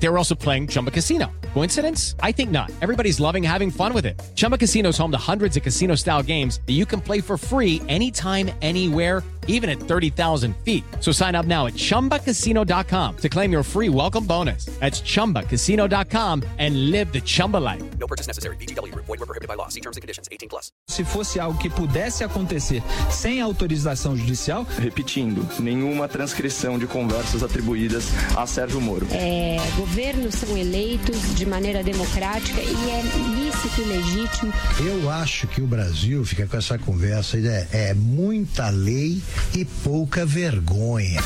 They were also playing Chumba Casino. Coincidence? I think not. Everybody's loving having fun with it. Chumba Casino is home to hundreds of casino style games that you can play for free anytime, anywhere, even at 30,000 feet. So sign up now at chumbacasino.com to claim your free welcome bonus. That's chumbacasino.com and live the Chumba life. No purchase necessary. VGW Group. Void were prohibited by law. See terms and conditions. 18 plus. Se fosse algo que pudesse acontecer sem autorização judicial, Repetindo, nenhuma transcrição de conversas atribuídas a Sérgio Moro. É, governos são eleitos de maneira democrática e é lícito e legítimo. Eu acho que o Brasil fica com essa conversa, é, é muita lei e pouca vergonha.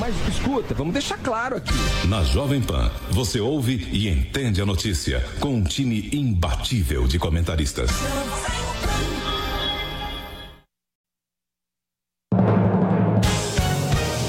Mas escuta, vamos deixar claro aqui. Na Jovem Pan, você ouve e entende a notícia com um time imbatível de comentaristas.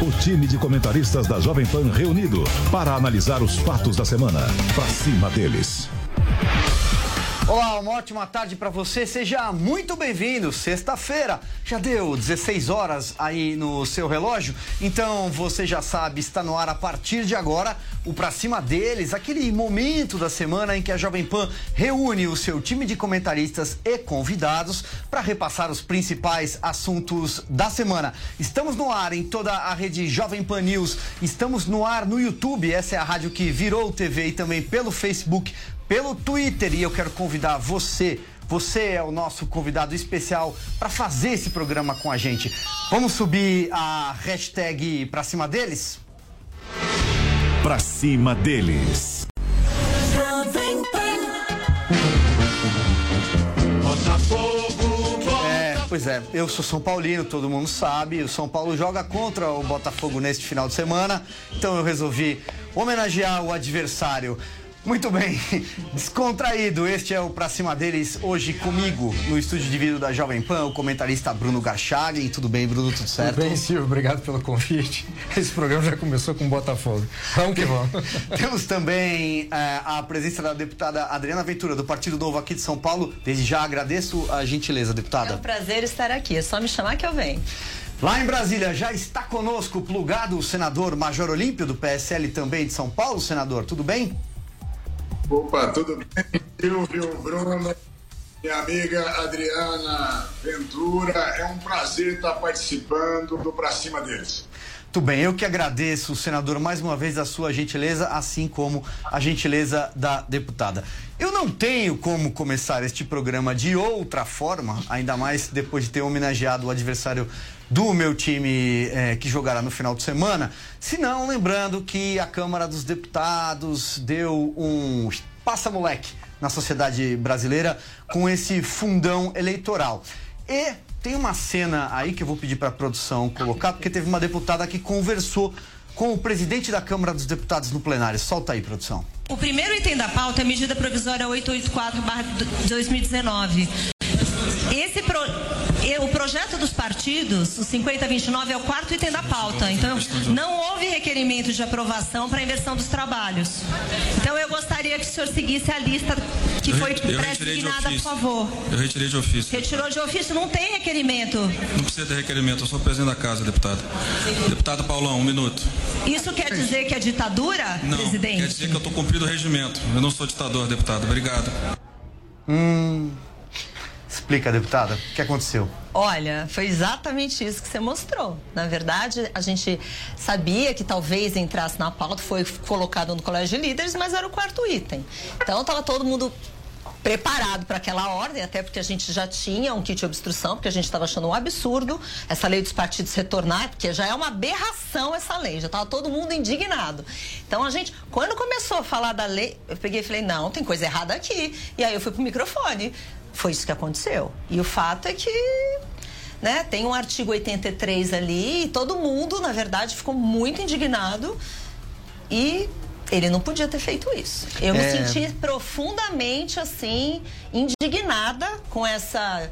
O time de comentaristas da Jovem Pan reunido para analisar os fatos da semana. Pra cima deles. Olá, uma ótima tarde para você. Seja muito bem-vindo. Sexta-feira, já deu 16 horas aí no seu relógio. Então, você já sabe, está no ar a partir de agora o Pra Cima deles, aquele momento da semana em que a Jovem Pan reúne o seu time de comentaristas e convidados para repassar os principais assuntos da semana. Estamos no ar em toda a rede Jovem Pan News. Estamos no ar no YouTube. Essa é a rádio que virou TV e também pelo Facebook pelo Twitter e eu quero convidar você. Você é o nosso convidado especial para fazer esse programa com a gente. Vamos subir a hashtag pra cima deles? Pra cima deles. É, pois é, eu sou São Paulino, todo mundo sabe. O São Paulo joga contra o Botafogo neste final de semana, então eu resolvi homenagear o adversário. Muito bem, descontraído. Este é o Pra Cima deles hoje comigo no estúdio de vídeo da Jovem Pan, o comentarista Bruno Garchagen. Tudo bem, Bruno? Tudo certo? Tudo bem, Silvio. Obrigado pelo convite. Esse programa já começou com Botafogo. Vamos que vamos. Temos também eh, a presença da deputada Adriana Ventura, do Partido Novo aqui de São Paulo. Desde já agradeço a gentileza, deputada. É um prazer estar aqui. É só me chamar que eu venho. Lá em Brasília já está conosco plugado o senador Major Olímpio, do PSL também de São Paulo. Senador, tudo bem? Opa, tudo bem? Silvio, Bruno, minha amiga Adriana Ventura, é um prazer estar participando do Pra Cima deles. Tudo bem, eu que agradeço, senador, mais uma vez a sua gentileza, assim como a gentileza da deputada. Eu não tenho como começar este programa de outra forma, ainda mais depois de ter homenageado o adversário do meu time eh, que jogará no final de semana, senão lembrando que a Câmara dos Deputados deu um passa-moleque na sociedade brasileira com esse fundão eleitoral. E tem uma cena aí que eu vou pedir para a produção colocar, porque teve uma deputada que conversou com o presidente da Câmara dos Deputados no plenário. Solta aí, produção. O primeiro item da pauta é a medida provisória 884-2019. Esse pro... o projeto dos partidos, o 5029, é o quarto item da pauta. Então, não houve requerimento de aprovação para a inversão dos trabalhos. Então eu gostaria que o senhor seguisse a lista que foi pré-designada, por favor. Eu retirei de ofício. Retirou de ofício, não tem requerimento. Não precisa de requerimento, eu sou presidente da casa, deputado. Deputado Paulão, um minuto. Isso quer dizer que é ditadura, Não, presidente? quer dizer que eu estou cumprindo o regimento. Eu não sou ditador, deputado. Obrigado. Hum. Explica, deputada, o que aconteceu? Olha, foi exatamente isso que você mostrou. Na verdade, a gente sabia que talvez entrasse na pauta, foi colocado no colégio de líderes, mas era o quarto item. Então, estava todo mundo preparado para aquela ordem, até porque a gente já tinha um kit de obstrução, porque a gente estava achando um absurdo essa lei dos partidos retornar, porque já é uma aberração essa lei, já estava todo mundo indignado. Então a gente, quando começou a falar da lei, eu peguei e falei, não, tem coisa errada aqui. E aí eu fui pro microfone. Foi isso que aconteceu. E o fato é que né, tem um artigo 83 ali e todo mundo, na verdade, ficou muito indignado e ele não podia ter feito isso. Eu me É. senti profundamente assim indignada com essa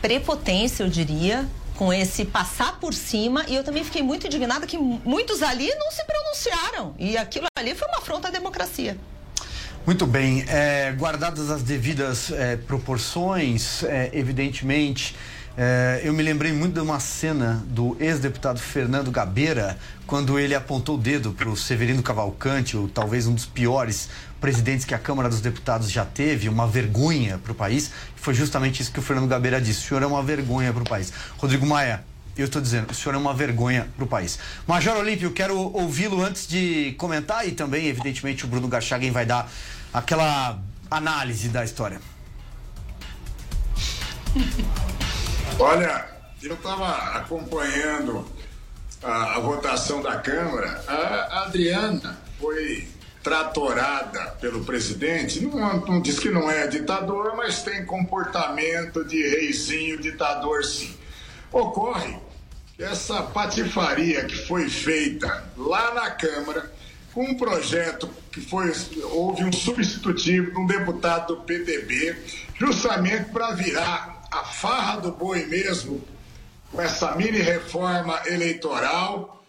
prepotência, eu diria, com esse passar por cima e eu também fiquei muito indignada que muitos ali não se pronunciaram e aquilo ali foi uma afronta à democracia. Muito bem, é, guardadas as devidas é, proporções, é, evidentemente, é, eu me lembrei muito de uma cena do ex-deputado Fernando Gabeira, quando ele apontou o dedo para o Severino Cavalcante, ou talvez um dos piores presidentes que a Câmara dos Deputados já teve, uma vergonha para o país. Foi justamente isso que o Fernando Gabeira disse: o senhor é uma vergonha para o país. Rodrigo Maia, eu estou dizendo, o senhor é uma vergonha para o país. Major Olímpio, quero ouvi-lo antes de comentar e também, evidentemente, o Bruno Garchagen vai dar aquela análise da história. Olha, eu estava acompanhando a, a votação da Câmara. A Adriana foi tratorada pelo presidente. Não, não diz que não é ditador, mas tem comportamento de reizinho ditador, sim. Ocorre que essa patifaria que foi feita lá na Câmara com um projeto que foi houve um substitutivo de um deputado do PTB, justamente para virar a farra do boi mesmo, com essa mini reforma eleitoral,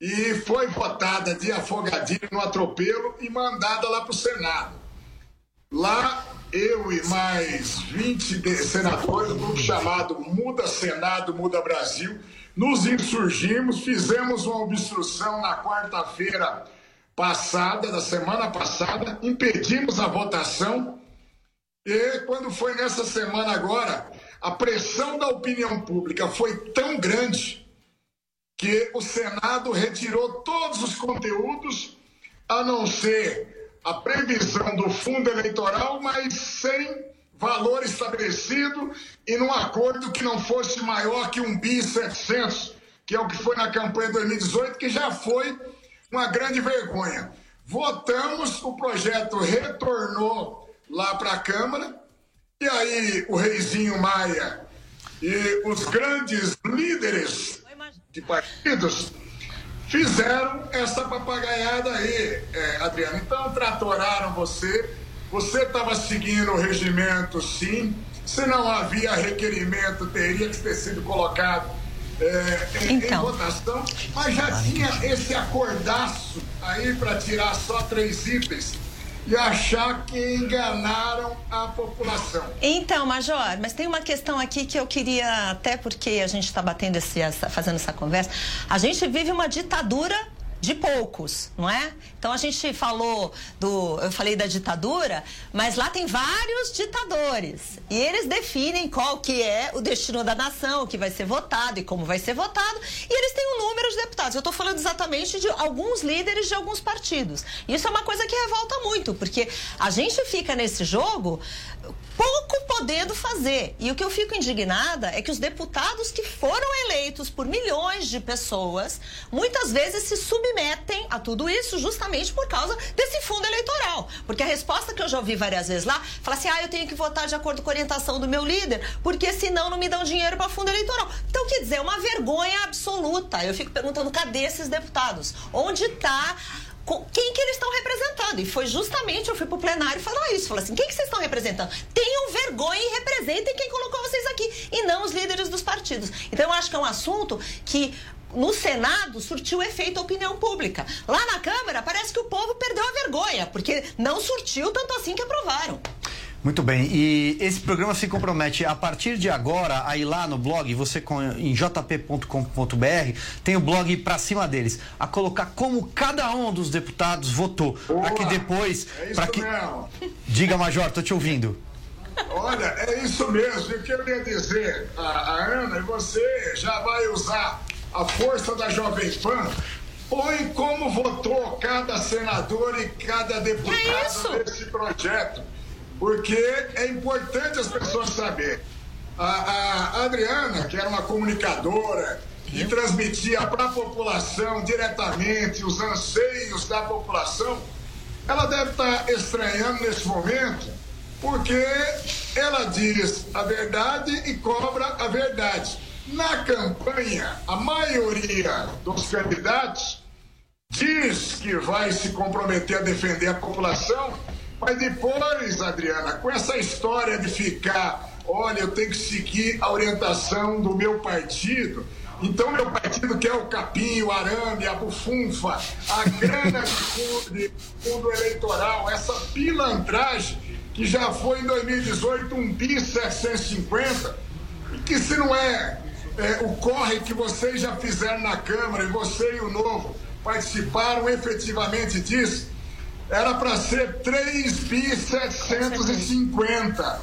e foi votada de afogadilho no atropelo e mandada lá para o Senado. Lá, eu e mais 20 de- senadores, um grupo chamado Muda Senado, Muda Brasil, nos insurgimos, fizemos uma obstrução na quarta-feira passada, da semana passada, impedimos a votação. E quando foi nessa semana agora, a pressão da opinião pública foi tão grande que o Senado retirou todos os conteúdos, a não ser a previsão do fundo eleitoral, mas sem valor estabelecido e num acordo que não fosse maior que um bi 700, que é o que foi na campanha de 2018, que já foi uma grande vergonha. Votamos, o projeto retornou lá para a Câmara, e aí o Reizinho Maia e os grandes líderes de partidos fizeram essa papagaiada aí, é, Adriano. Então, tratoraram você. Você estava seguindo o regimento, sim. Se não havia requerimento, teria que ter sido colocado é, em, em votação. Mas já tinha esse acordaço aí para tirar só três itens e achar que enganaram a população. Então, Major, mas tem uma questão aqui que eu queria, até porque a gente está batendo esse, essa, fazendo essa conversa, a gente vive uma ditadura de poucos, não é? Então a gente falou do, eu falei da ditadura, mas lá tem vários ditadores e eles definem qual que é o destino da nação, o que vai ser votado e como vai ser votado, e eles têm um número de deputados. Eu estou falando exatamente de alguns líderes de alguns partidos. Isso é uma coisa que revolta muito, porque a gente fica nesse jogo pouco podendo fazer. E o que eu fico indignada é que os deputados que foram eleitos por milhões de pessoas, muitas vezes se submetem a tudo isso justamente por causa desse fundo eleitoral. Porque a resposta que eu já ouvi várias vezes lá, fala assim: ah, eu tenho que votar de acordo com a orientação do meu líder, porque senão não me dão dinheiro para fundo eleitoral. Então, quer dizer, é uma vergonha absoluta. Eu fico perguntando: cadê esses deputados? Onde está quem que eles estão representando. E foi justamente, eu fui pro plenário falar isso. Falei assim, quem que vocês estão representando? Tenham vergonha e representem quem colocou vocês aqui, e não os líderes dos partidos. Então, eu acho que é um assunto que no Senado surtiu efeito opinião pública. Lá na Câmara, parece que o povo perdeu a vergonha, porque não surtiu tanto assim que aprovaram. Muito bem, e esse programa se compromete a partir de agora a ir lá no blog, você em jp.com.br, tem o blog para cima deles, a colocar como cada um dos deputados votou, para que depois, é para que mesmo. Diga, Major, tô te ouvindo. Olha, é isso mesmo. Eu queria dizer, a, a Ana, você já vai usar a força da Jovem Pan põe como votou cada senador e cada deputado é nesse projeto porque é importante as pessoas saberem. A, a Adriana, que era uma comunicadora e transmitia para a população diretamente os anseios da população, ela deve estar tá estranhando nesse momento, porque ela diz a verdade e cobra a verdade. Na campanha, a maioria dos candidatos diz que vai se comprometer a defender a população mas depois, Adriana, com essa história de ficar, olha, eu tenho que seguir a orientação do meu partido. Então, meu partido quer o capim, o arame, a bufunfa, a grana de fundo, eleitoral, essa pilantragem que já foi em 2018 um bi 750, e que se não é, é o corre que vocês já fizeram na Câmara, e você e o Novo participaram efetivamente disso, era para ser 3.750.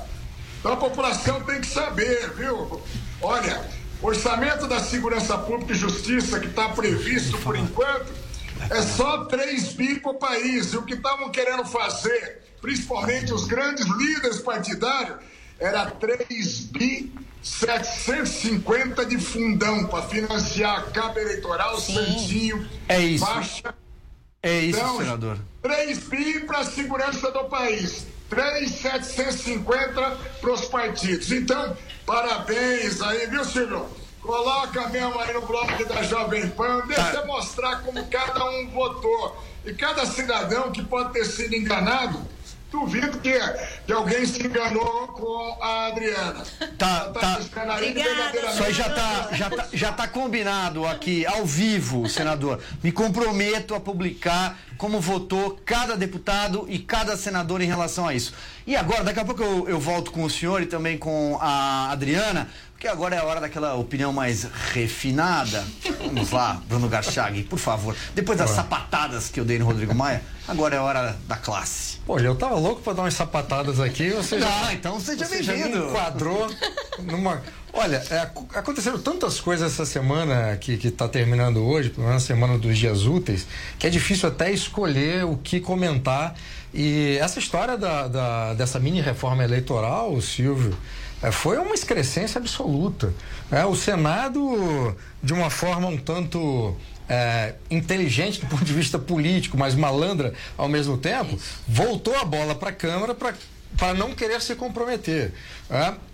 Então a população tem que saber, viu? Olha, orçamento da Segurança Pública e Justiça que está previsto por enquanto é só 3 bi para o país. E o que estavam querendo fazer, principalmente os grandes líderes partidários, era 3 bi 750 de fundão para financiar a cabo eleitoral, Sim. Santinho, é isso. Baixa é isso, então, senador. 3 bi para a segurança do país. 3,750 para os partidos. Então, parabéns aí, viu, Silvio? Coloca mesmo aí no blog da Jovem Pan, deixa tá. mostrar como cada um votou. E cada cidadão que pode ter sido enganado Duvido que, que alguém se enganou com a Adriana. Tá, tá. Isso aí já tá, já, tá, já tá combinado aqui, ao vivo, senador. Me comprometo a publicar como votou cada deputado e cada senador em relação a isso. E agora, daqui a pouco eu, eu volto com o senhor e também com a Adriana, porque agora é a hora daquela opinião mais refinada. Vamos lá, Bruno Garchag, por favor. Depois das sapatadas que eu dei no Rodrigo Maia, agora é a hora da classe. Pô, eu tava louco pra dar umas sapatadas aqui. Você já, ah, então seja você já me enquadrou numa. Olha, é, aconteceram tantas coisas essa semana que, que tá terminando hoje, pelo menos a semana dos dias úteis, que é difícil até escolher o que comentar. E essa história da, da dessa mini reforma eleitoral, Silvio, foi uma excrescência absoluta. É, o Senado, de uma forma um tanto é, inteligente do ponto de vista político, mas malandra ao mesmo tempo, voltou a bola para a Câmara para não querer se comprometer.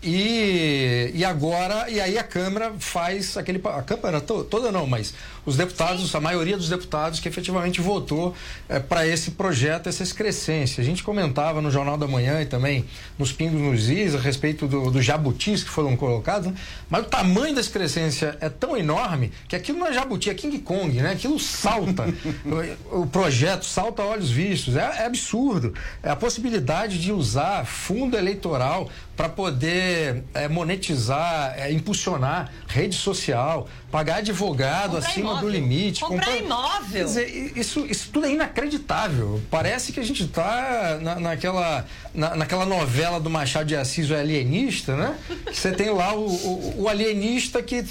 E, e agora, e aí a Câmara faz aquele. A Câmara to, toda não, mas os deputados, a maioria dos deputados que efetivamente votou é, para esse projeto, essa excrescência. A gente comentava no Jornal da Manhã e também nos Pingos nos Is a respeito do, do jabutis que foram colocados, né? mas o tamanho da excrescência é tão enorme que aquilo não é jabuti, é King Kong, né? Aquilo salta. o, o, projeto salta a olhos vistos. É, é absurdo. É a possibilidade de usar fundo eleitoral para poder é, monetizar, é, impulsionar rede social, pagar advogado comprar acima imóvel. do limite. Comprar, comprar... imóvel. Dizer, isso, isso tudo é inacreditável. Parece que a gente está na, naquela, na, naquela novela do Machado de Assis, o alienista, né? Você tem lá o, o, o, alienista que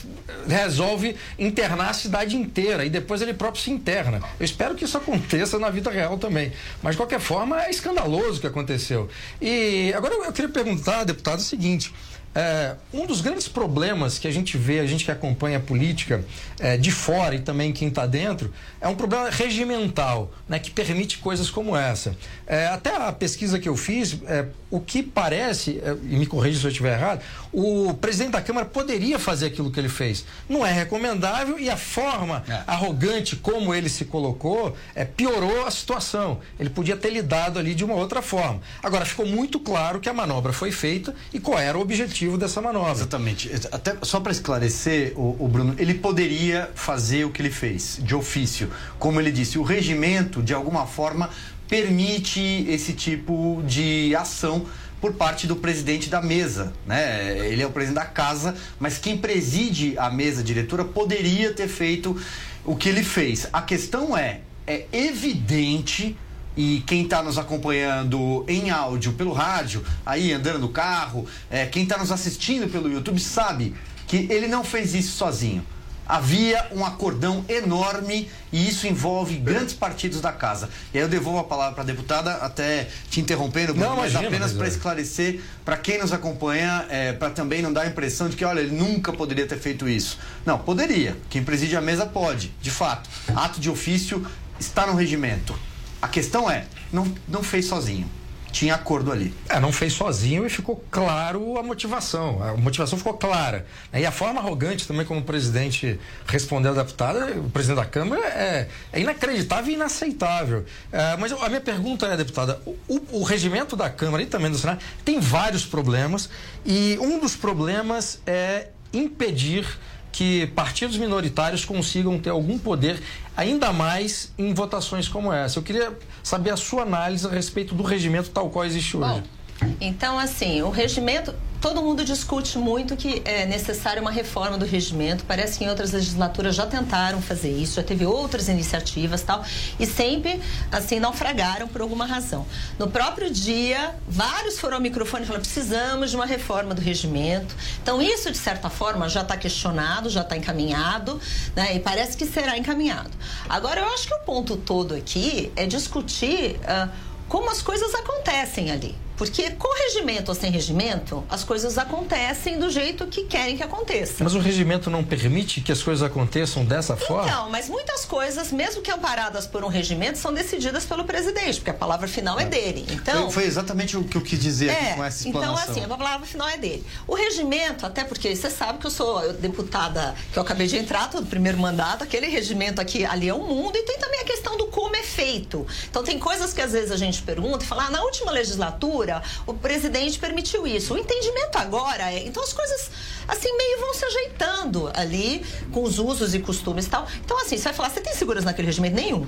resolve internar a cidade inteira e depois ele próprio se interna. Eu espero que isso aconteça na vida real também. Mas, de qualquer forma, é escandaloso o que aconteceu. E agora eu queria perguntar, deputado, o seguinte. É, um dos grandes problemas que a gente vê, a gente que acompanha a política é, de fora e também quem está dentro, é um problema regimental, né, que permite coisas como essa. É, até a pesquisa que eu fiz, é, o que parece, é, e me corrija se eu estiver errado, o presidente da Câmara poderia fazer aquilo que ele fez. Não é recomendável e a forma arrogante como ele se colocou é, piorou a situação. Ele podia ter lidado ali de uma outra forma. Agora, ficou muito claro que a manobra foi feita e qual era o objetivo dessa manobra. Exatamente. Até só para esclarecer, o, o, Bruno, ele poderia fazer o que ele fez, de ofício. Como ele disse, o regimento, de alguma forma, permite esse tipo de ação por parte do presidente da mesa, né? Ele é o presidente da casa, mas quem preside a mesa diretora poderia ter feito o que ele fez. A questão é, é evidente e quem está nos acompanhando em áudio pelo rádio, aí andando no carro, é, quem está nos assistindo pelo YouTube sabe que ele não fez isso sozinho. Havia um acordão enorme e isso envolve grandes partidos da casa. E aí eu devolvo a palavra para a deputada, até te interrompendo, Bruno, não, mas imagina, apenas para esclarecer para quem nos acompanha, é, para também não dar a impressão de que, olha, ele nunca poderia ter feito isso. Não, poderia. Quem preside a mesa pode, de fato. Ato de ofício está no regimento. A questão é, não, não fez sozinho. Tinha acordo ali. É, não fez sozinho e ficou claro a motivação. A motivação ficou clara. E a forma arrogante também como o presidente respondeu à deputada, o presidente da Câmara, é, é inacreditável e inaceitável. É, mas a minha pergunta é, deputada, o, o regimento da Câmara e também do Senado tem vários problemas e um dos problemas é impedir que partidos minoritários consigam ter algum poder ainda mais em votações como essa. Eu queria saber a sua análise a respeito do regimento tal qual existe hoje. Bom, então, assim, o regimento, todo mundo discute muito que é necessária uma reforma do regimento. Parece que em outras legislaturas já tentaram fazer isso, já teve outras iniciativas tal, e sempre, assim, naufragaram por alguma razão. No próprio dia, vários foram ao microfone e falaram: precisamos de uma reforma do regimento. Então, isso, de certa forma, já está questionado, já está encaminhado, né? E parece que será encaminhado. Agora, eu acho que o ponto todo aqui é discutir uh, como as coisas acontecem ali. Porque com regimento ou sem regimento, as coisas acontecem do jeito que querem que aconteça. Mas o regimento não permite que as coisas aconteçam dessa forma? Não, mas muitas coisas, mesmo que amparadas por um regimento, são decididas pelo presidente, porque a palavra final é, é dele. Então, foi, foi, exatamente o que eu quis dizer é, com essa então, explanação. Então, assim, a palavra final é dele. O regimento, até porque você sabe que eu sou deputada, que eu acabei de entrar, todo primeiro mandato, aquele regimento aqui, ali é o mundo, e tem também a questão do como é feito. Então, tem coisas que às vezes a gente pergunta e fala, ah, na última legislatura, o presidente permitiu isso. O entendimento agora é. Então as coisas, assim, meio vão se ajeitando ali com os usos e costumes e tal. Então, assim, você vai falar, você tem segurança naquele regimento? Nenhum.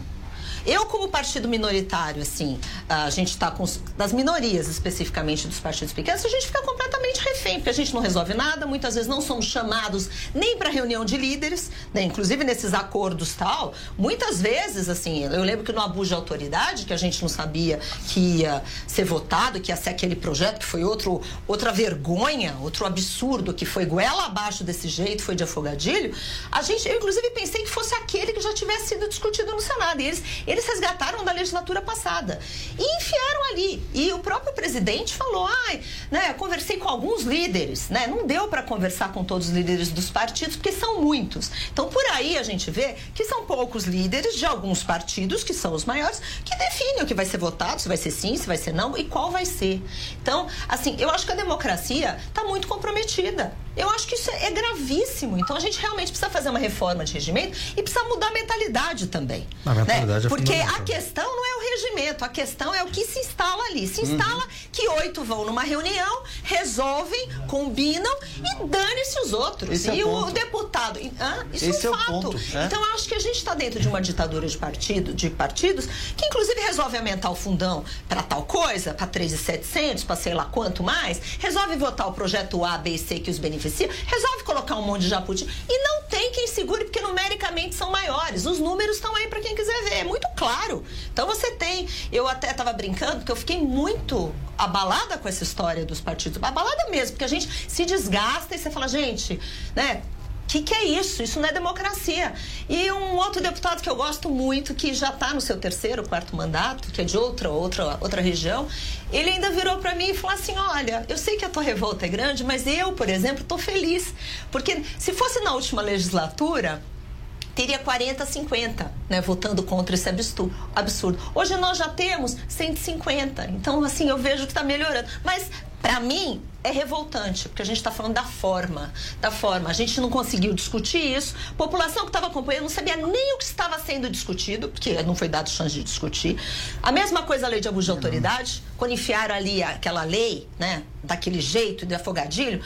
Eu, como partido minoritário, assim, a gente está com das minorias especificamente dos partidos pequenos, a gente fica completamente refém, porque a gente não resolve nada, muitas vezes não somos chamados nem para reunião de líderes, né? inclusive nesses acordos tal. Muitas vezes, assim, eu lembro que no abuso de autoridade, que a gente não sabia que ia ser votado, que ia ser aquele projeto, que foi outro, outra vergonha, outro absurdo, que foi goela abaixo desse jeito, foi de afogadilho, a gente, eu inclusive pensei que fosse aquele que já tivesse sido discutido no Senado. E eles, eles resgataram da legislatura passada e enfiaram ali. E o próprio presidente falou: ai, né, conversei com alguns líderes, né? Não deu para conversar com todos os líderes dos partidos, porque são muitos. Então, por aí a gente vê que são poucos líderes de alguns partidos, que são os maiores, que definem o que vai ser votado, se vai ser sim, se vai ser não e qual vai ser. Então, assim, eu acho que a democracia está muito comprometida. Eu acho que isso é gravíssimo. Então a gente realmente precisa fazer uma reforma de regimento e precisa mudar a mentalidade também. A mentalidade né? é Porque a questão não é o regimento, a questão é o que se instala ali. Se instala uhum. que oito vão numa reunião, resolvem, combinam e dane-se os outros. Esse e é o, deputado. Ah, isso Esse é um é fato. Ponto, é? Então acho que a gente está dentro de uma ditadura de partido, de partidos, que inclusive resolve aumentar o fundão para tal coisa, para 3,700, para sei lá quanto mais, resolve votar o projeto A, B e C que os beneficia beneficia, resolve colocar um monte de jabuti. E não tem quem segure, porque numericamente são maiores. Os números estão aí para quem quiser ver, é muito claro. Então você tem. Eu até estava brincando, porque eu fiquei muito abalada com essa história dos partidos. Abalada mesmo, porque a gente se desgasta e você fala, gente, né? que, que é isso? Isso não é democracia. E um outro deputado que eu gosto muito, que já está no seu terceiro, quarto mandato, que é de outra, outra, outra região, ele ainda virou para mim e falou assim: Olha, eu sei que a tua revolta é grande, mas eu, por exemplo, estou feliz. Porque se fosse na última legislatura, teria 40, 50, né, votando contra esse absurdo. Hoje nós já temos 150. Então, assim, eu vejo que está melhorando. Mas, para mim, é revoltante, porque a gente está falando da forma, da forma. A gente não conseguiu discutir isso. A população que estava acompanhando não sabia nem o que estava sendo discutido, porque não foi dado chance de discutir. A mesma coisa a lei de abuso de autoridade, quando enfiaram ali aquela lei, né, daquele jeito de afogadilho,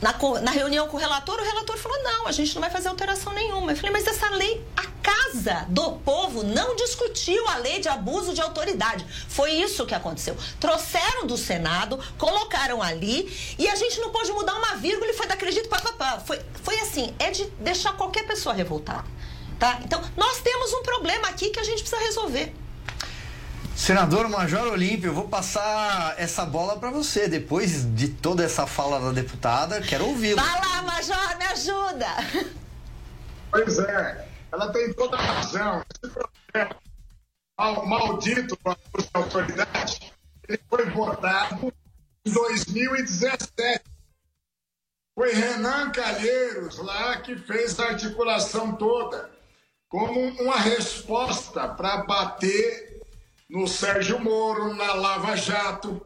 na, na, reunião com o relator, o relator falou: não, a gente não vai fazer alteração nenhuma. Eu falei, mas essa lei, a Casa do Povo não discutiu a lei de abuso de autoridade. Foi isso que aconteceu. Trouxeram do Senado, colocaram ali e a gente não pôde mudar uma vírgula e foi daquele jeito, papapá. Foi, foi assim, é de deixar qualquer pessoa revoltada. Tá? Então, nós temos um problema aqui que a gente precisa resolver. Senador Major Olímpio, eu vou passar essa bola para você. Depois de toda essa fala da deputada, quero ouvi-la. Vai lá, Major, me ajuda. Pois é, ela tem toda a razão. Esse problema mal, maldito com a autoridade, ele foi votado em 2017. Foi Renan Calheiros lá que fez a articulação toda, como uma resposta para bater no Sérgio Moro, na Lava Jato.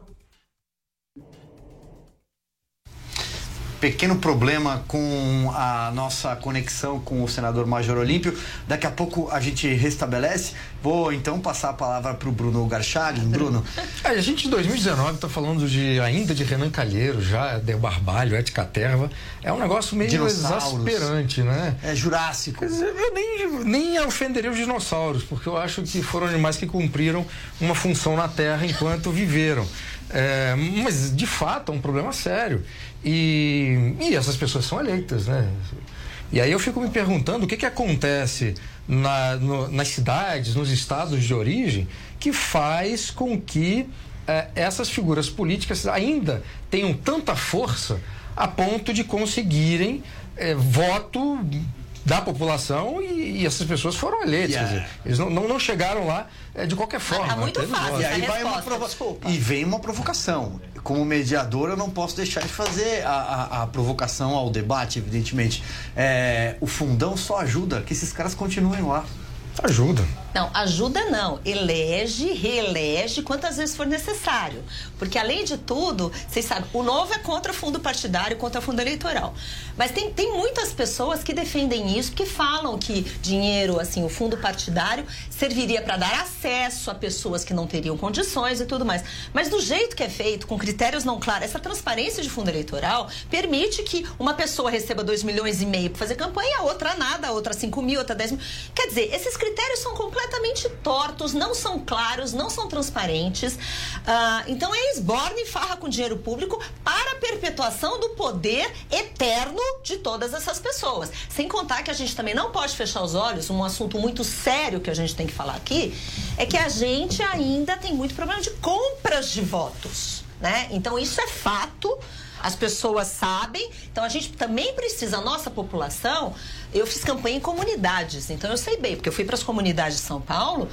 Pequeno problema com a nossa conexão com o senador Major Olímpio. Daqui a pouco a gente restabelece. Vou então passar a palavra para o Bruno Garchagen. Bruno. É, a gente em 2019 está falando de ainda de Renan Calheiro, já de Barbalho, Ética Terva. É um negócio meio exasperante, né? É jurássico. Eu nem, nem ofenderia os dinossauros, porque eu acho que foram animais que cumpriram uma função na Terra enquanto viveram. É, mas, de fato, é um problema sério. E, e essas pessoas são eleitas, né? E aí eu fico me perguntando o que, que acontece na, no, nas cidades, nos estados de origem, que faz com que é, essas figuras políticas ainda tenham tanta força a ponto de conseguirem é, voto da população e, e, essas pessoas foram eleitas. Yeah. Dizer, eles não, não, não, chegaram lá é, de qualquer forma. É muito fácil. E aí vai uma provo... E vem uma provocação. Como mediador, eu não posso deixar de fazer a, a, a provocação ao debate, evidentemente. É, o fundão só ajuda que esses caras continuem lá. Ajuda. Não, ajuda não. Elege, reelege quantas vezes for necessário. Porque, além de tudo, vocês sabem, o novo é contra fundo partidário, contra fundo eleitoral. Mas tem, tem muitas pessoas que defendem isso, que falam que dinheiro, assim, o fundo partidário serviria para dar acesso a pessoas que não teriam condições e tudo mais. Mas do jeito que é feito, com critérios não claros, essa transparência de fundo eleitoral permite que uma pessoa receba 2 milhões e meio para fazer campanha, a outra nada, a outra 5 mil, outra 10 mil. Quer dizer, esses critérios são completamente tortos, não são claros, não são transparentes. Uh, então é esborne e farra com dinheiro público para a perpetuação do poder eterno de todas essas pessoas. Sem contar que a gente também não pode fechar os olhos, um assunto muito sério que a gente tem que falar aqui, é que a gente ainda tem muito problema de compras de votos. Né? Então isso é fato, as pessoas sabem, então a gente também precisa, a nossa população, eu fiz campanha em comunidades, então eu sei bem, porque eu fui para as comunidades de São Paulo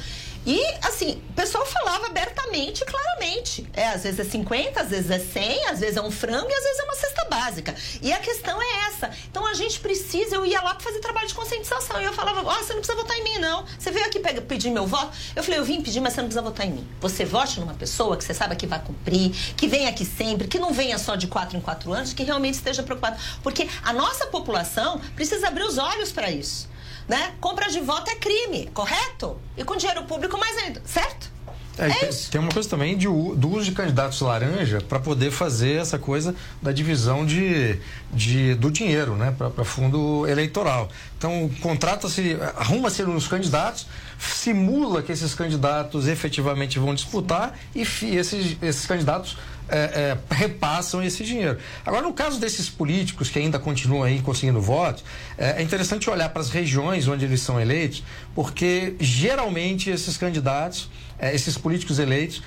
e, assim, o pessoal falava abertamente claramente. É, às vezes é 50, às vezes é 100, às vezes é um frango e às vezes é uma cesta básica. E a questão é essa. Então a gente precisa, eu ia lá para fazer trabalho de conscientização. E eu falava, oh, você não precisa votar em mim, não. Você veio aqui pegar, pedir meu voto? Eu falei, eu vim pedir, mas você não precisa votar em mim. Você vote numa pessoa que você sabe que vai cumprir, que vem aqui sempre, que não venha só de quatro em quatro anos, que realmente esteja preocupado. Porque a nossa população precisa abrir os olhos para isso né? Compra de voto é crime, correto? E com dinheiro público mais ainda, certo? É, é tem, tem, uma coisa também de, do uso de candidatos laranja para poder fazer essa coisa da divisão de, de do dinheiro, né, para fundo eleitoral. Então, contrata-se, arruma-se os candidatos, simula que esses candidatos efetivamente vão disputar e esses, esses candidatos é, é, repassam esse dinheiro. Agora, no caso desses políticos que ainda continuam aí conseguindo votos, é, é interessante olhar para as regiões onde eles são eleitos, porque geralmente esses candidatos, é, esses políticos eleitos,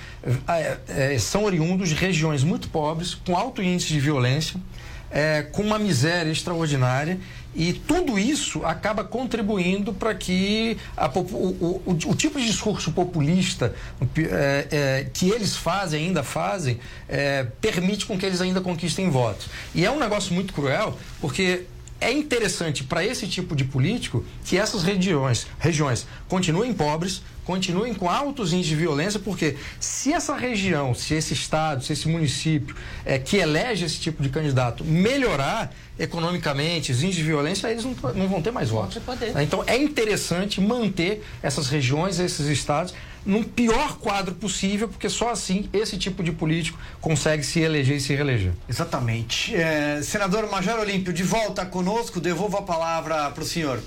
é, é, são oriundos de regiões muito pobres, com alto índice de violência. com uma miséria extraordinária. E tudo isso acaba contribuindo para que a, o, o, o, tipo de discurso populista é, é, que eles fazem, ainda fazem, é, permite com que eles ainda conquistem votos. E é um negócio muito cruel, porque é interessante para esse tipo de político que essas regiões, regiões continuem pobres, continuem com altos índices de violência, porque se essa região, se esse estado, se esse município é, que elege esse tipo de candidato melhorar economicamente, os índices de violência, eles não, não vão ter mais votos. Então é interessante manter essas regiões, esses estados, num pior quadro possível, porque só assim esse tipo de político consegue se eleger e se reeleger. Exatamente. É, senador Major Olímpio, de volta conosco, devolvo a palavra para o senhor.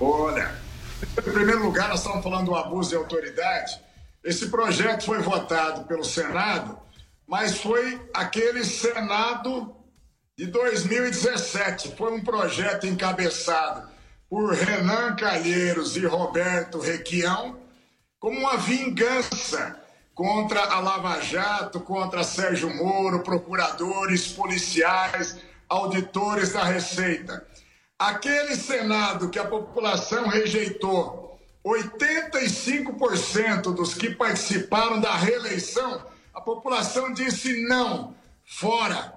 Olha, em primeiro lugar, nós estamos falando do abuso de autoridade. Esse projeto foi votado pelo Senado, mas foi aquele Senado de 2017. Foi um projeto encabeçado por Renan Calheiros e Roberto Requião, como uma vingança contra a Lava Jato, contra Sérgio Moro, procuradores, policiais, auditores da Receita. Aquele Senado que a população rejeitou, 85% dos que participaram da reeleição, a população disse não, fora.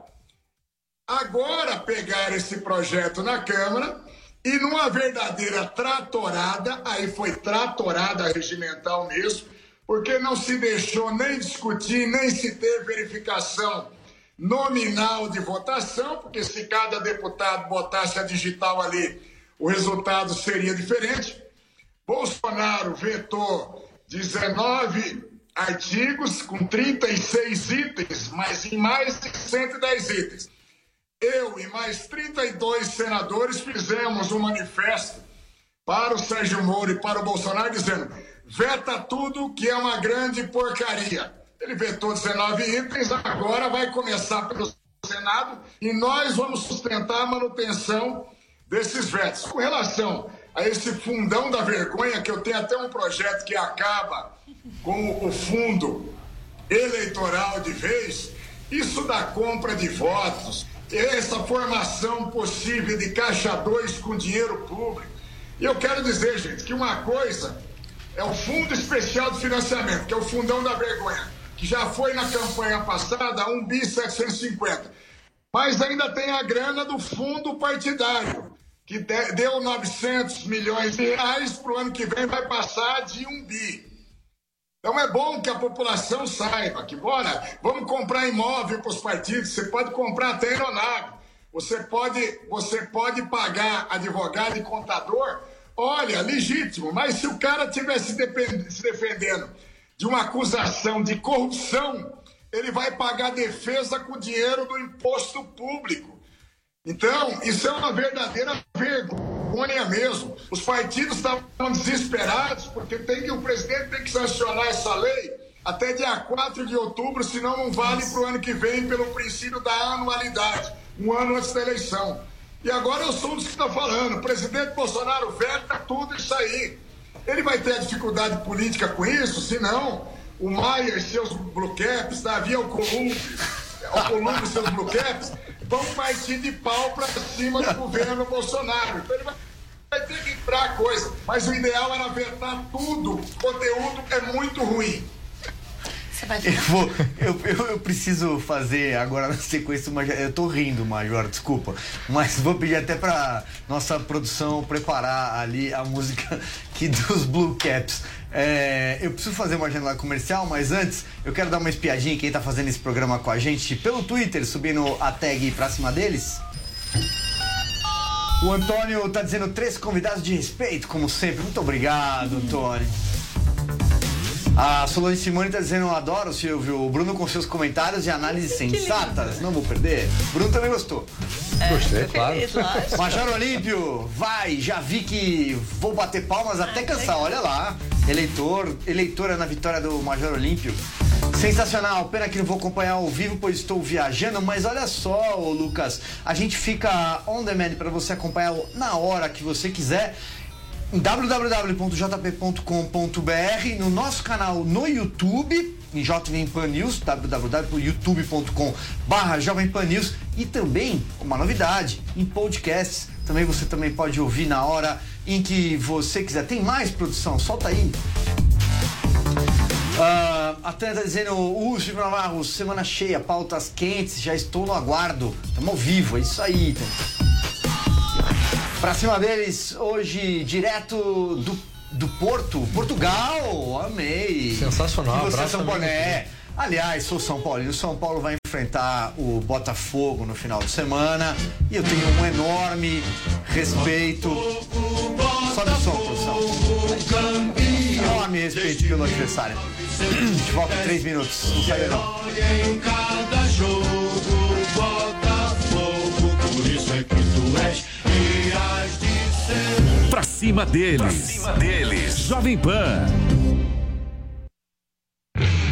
Agora pegar esse projeto na Câmara e numa verdadeira tratorada, aí foi tratorada regimental mesmo, porque não se deixou nem discutir, nem se ter verificação nominal de votação, porque se cada deputado botasse a digital ali, o resultado seria diferente. Bolsonaro vetou 19 artigos com 36 itens, mas em mais de 110 itens. Eu e mais 32 senadores fizemos um manifesto para o Sérgio Moro e para o Bolsonaro dizendo: veta tudo que é uma grande porcaria. Ele vetou 19 itens, agora vai começar pelo Senado e nós vamos sustentar a manutenção desses vetos. Com relação a esse fundão da vergonha, que eu tenho até um projeto que acaba com o fundo eleitoral de vez, isso da compra de votos, essa formação possível de caixa 2 com dinheiro público. E eu quero dizer, gente, que uma coisa é o Fundo Especial de Financiamento, que é o fundão da vergonha que já foi na campanha passada 1 bi 750. Mas ainda tem a grana do fundo partidário, que deu 900 milhões de reais, para o ano que vem vai passar de 1 bi. Então é bom que a população saiba que, bora, vamos comprar imóvel para os partidos, você pode comprar até aeronave, você pode, você pode pagar advogado e contador, olha, legítimo, mas se o cara tivesse se defendendo de uma acusação de corrupção, ele vai pagar defesa com dinheiro do imposto público. Então, isso é uma verdadeira vergonha mesmo. Os partidos estavam desesperados porque tem que, o presidente tem que sancionar essa lei até dia 4 de outubro, senão não vale para o ano que vem pelo princípio da anualidade, um ano antes da eleição. E agora eu sou um dos que está falando. O presidente Bolsonaro veta tudo isso aí. Ele vai ter dificuldade política com isso, senão o Maia e seus blue caps, Davi Alcolumbre, Alcolumbre e seus blue caps, vão partir de pau para cima do governo Bolsonaro. Então ele vai, vai ter que entrar a coisa. Mas o ideal era vetar tudo. O conteúdo é muito ruim. Você vai eu, vou, eu, eu, eu, preciso fazer agora na sequência, mas eu tô rindo, Major, desculpa. Mas vou pedir até pra nossa produção preparar ali a música aqui dos Blue Caps. É, eu preciso fazer uma janela comercial, mas antes eu quero dar uma espiadinha quem tá fazendo esse programa com a gente pelo Twitter, subindo a tag pra cima deles. O Antônio tá dizendo três convidados de respeito, como sempre. Muito obrigado, Antônio. A Solane Simone está dizendo, eu adoro, Silvio, o Bruno com seus comentários e análises sensatas. Não vou perder. Bruno também gostou. É, Gostei, claro. Major Olímpio, vai, já vi que vou bater palmas até cansar, olha lá. Eleitor, eleitora na vitória do Major Olímpio. Sensacional, pena que não vou acompanhar ao vivo, pois estou viajando, mas olha só, Lucas, a gente fica on demand para você acompanhar na hora que você quiser. www.jp.com.br, no nosso canal no YouTube, em Jovem Pan News, www.youtube.com barra Jovem Pan News e também, uma novidade, em podcasts, também você também pode ouvir na hora em que você quiser. Tem mais produção? Solta aí. Uh, a Tânia tá dizendo, o Silvio Navarro, semana cheia, pautas quentes, já estou no aguardo. Estamos ao vivo, é isso aí. Pra cima deles, hoje, direto do, do Porto, Portugal, amei. Sensacional, e você, abraço São Paulo, é. Aliás, sou São Paulino. São Paulo vai enfrentar o Botafogo no final de semana. E eu tenho um enorme respeito. Sobe o som, produção. Enorme respeito pelo adversário. De volta em três minutos. Não sai não. Pra cima deles. Pra cima deles. Jovem Pan.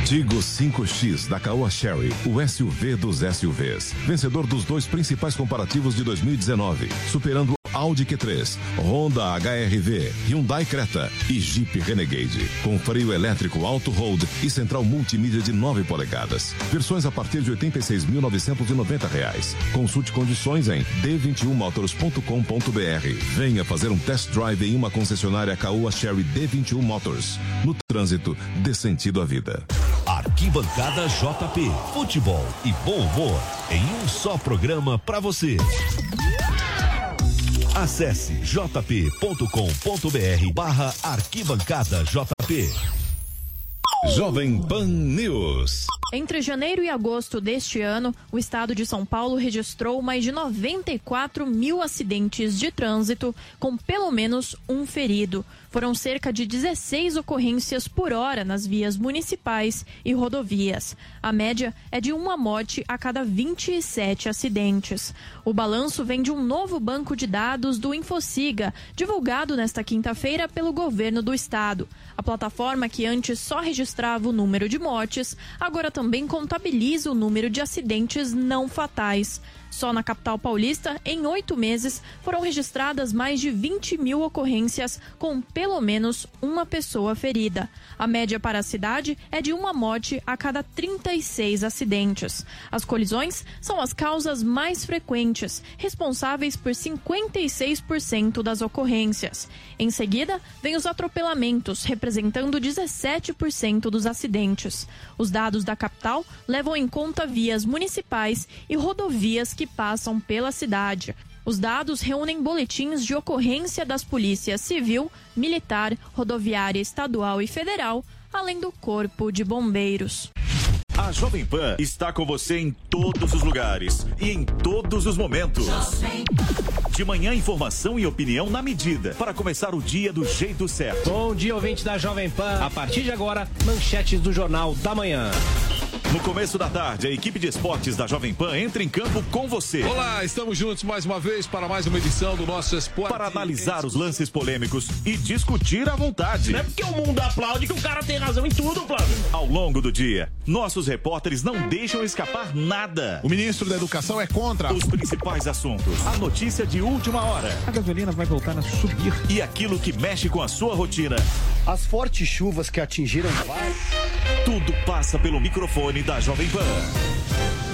Tigo 5X da Caoa Sherry, o SUV dos SUVs. Vencedor dos dois principais comparativos de 2019, superando Audi Q3, Honda HRV, Hyundai Creta e Jeep Renegade. Com freio elétrico Auto Hold e central multimídia de 9 polegadas. Versões a partir de 86.990 reais. Consulte condições em d21motors.com.br. Venha fazer um test drive em uma concessionária Caoa Sherry D21 Motors. No trânsito, dê sentido à vida. Arquibancada JP. Futebol e bom humor em um só programa pra você. Acesse jp.com.br barra arquibancada JP. Jovem Pan News. Entre janeiro e agosto deste ano, o estado de São Paulo registrou mais de 94 mil acidentes de trânsito, com pelo menos um ferido. Foram cerca de 16 ocorrências por hora nas vias municipais e rodovias. A média é de uma morte a cada 27 acidentes. O balanço vem de um novo banco de dados do Infociga, divulgado nesta quinta-feira pelo governo do estado. A plataforma que antes só registrava o número de mortes, agora também contabiliza o número de acidentes não fatais. Só na capital paulista, em oito meses, foram registradas mais de 20 mil ocorrências com pelo menos uma pessoa ferida. A média para a cidade é de uma morte a cada 36 acidentes. As colisões são as causas mais frequentes, responsáveis por 56% das ocorrências. Em seguida, vem os atropelamentos, representando 17% dos acidentes. Os dados da capital levam em conta vias municipais e rodovias que passam pela cidade. Os dados reúnem boletins de ocorrência das polícias civil, militar, rodoviária estadual e federal, além do Corpo de Bombeiros. A Jovem Pan está com você em todos os lugares e em todos os momentos. De manhã, informação e opinião na medida para começar o dia do jeito certo. Bom dia, ouvinte da Jovem Pan. A partir de agora, manchetes do Jornal da Manhã. No começo da tarde, a equipe de esportes da Jovem Pan entra em campo com você. Olá, estamos juntos mais uma vez para mais uma edição do nosso Esporte. Para analisar os lances polêmicos e discutir à vontade. Não é porque o mundo aplaude que o cara tem razão em tudo, Flávio. Ao longo do dia, nossos repórteres não deixam escapar nada. O ministro da Educação é contra os principais assuntos. A notícia de última hora. A gasolina vai voltar a subir. E aquilo que mexe com a sua rotina. As fortes chuvas que atingiram Tudo passa pelo microfone da Jovem Pan.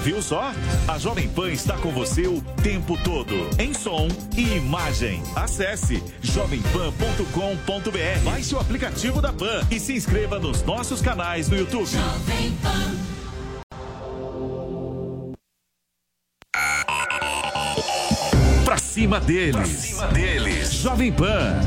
Viu só? A Jovem Pan está com você o tempo todo, em som e imagem. Acesse jovempan.com.br. Baixe o aplicativo da Pan e se inscreva nos nossos canais no YouTube. Jovem Pan. Cima deles. Pra cima deles. Jovem Pan.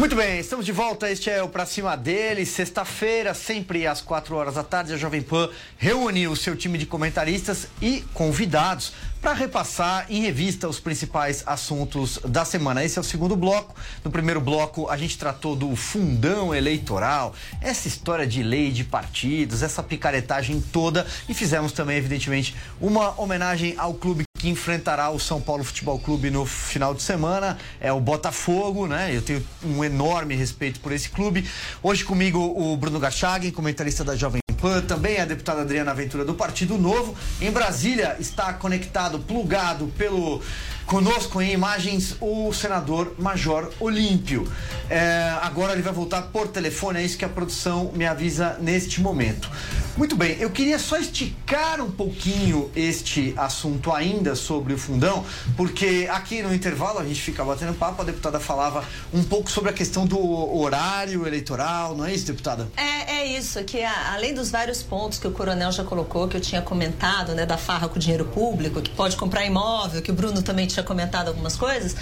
Muito bem, estamos de volta. Este é o Pra Cima dele. Sexta-feira, sempre às 4 horas da tarde, a Jovem Pan reúne o seu time de comentaristas e convidados para repassar em revista os principais assuntos da semana. Esse é o segundo bloco. No primeiro bloco, a gente tratou do fundão eleitoral, essa história de lei de partidos, essa picaretagem toda e fizemos também, evidentemente, uma homenagem ao clube que enfrentará o São Paulo Futebol Clube no final de semana, é o Botafogo, né? Eu tenho um enorme respeito por esse clube. Hoje comigo o Bruno Gachagin, comentarista da Jovem Pan, também a deputada Adriana Ventura do Partido Novo. Em Brasília está conectado, plugado pelo Conosco em imagens o senador Major Olímpio. É, agora ele vai voltar por telefone, é isso que a produção me avisa neste momento. Muito bem, eu queria só esticar um pouquinho este assunto ainda sobre o fundão, porque aqui no intervalo a gente fica batendo papo, a deputada falava um pouco sobre a questão do horário eleitoral, não é isso, deputada? É, é isso, que a, além dos vários pontos que o coronel já colocou, que eu tinha comentado, né, da farra com dinheiro público, que pode comprar imóvel, que o Bruno também tinha comentado algumas coisas,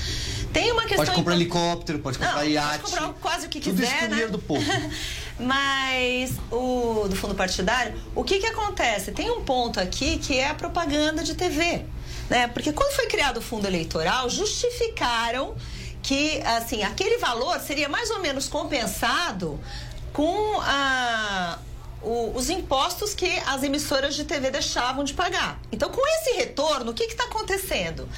tem uma questão... Pode comprar então- helicóptero, pode comprar Não, iate. Pode comprar quase o que Tudo quiser, isso com né? dinheiro do povo. Mas o do fundo partidário, o que que acontece? Tem um ponto aqui que é a propaganda de TV, né? Porque quando foi criado o fundo eleitoral, justificaram que assim, aquele valor seria mais ou menos compensado com a o- os impostos que as emissoras de TV deixavam de pagar. Então, com esse retorno, o que está acontecendo?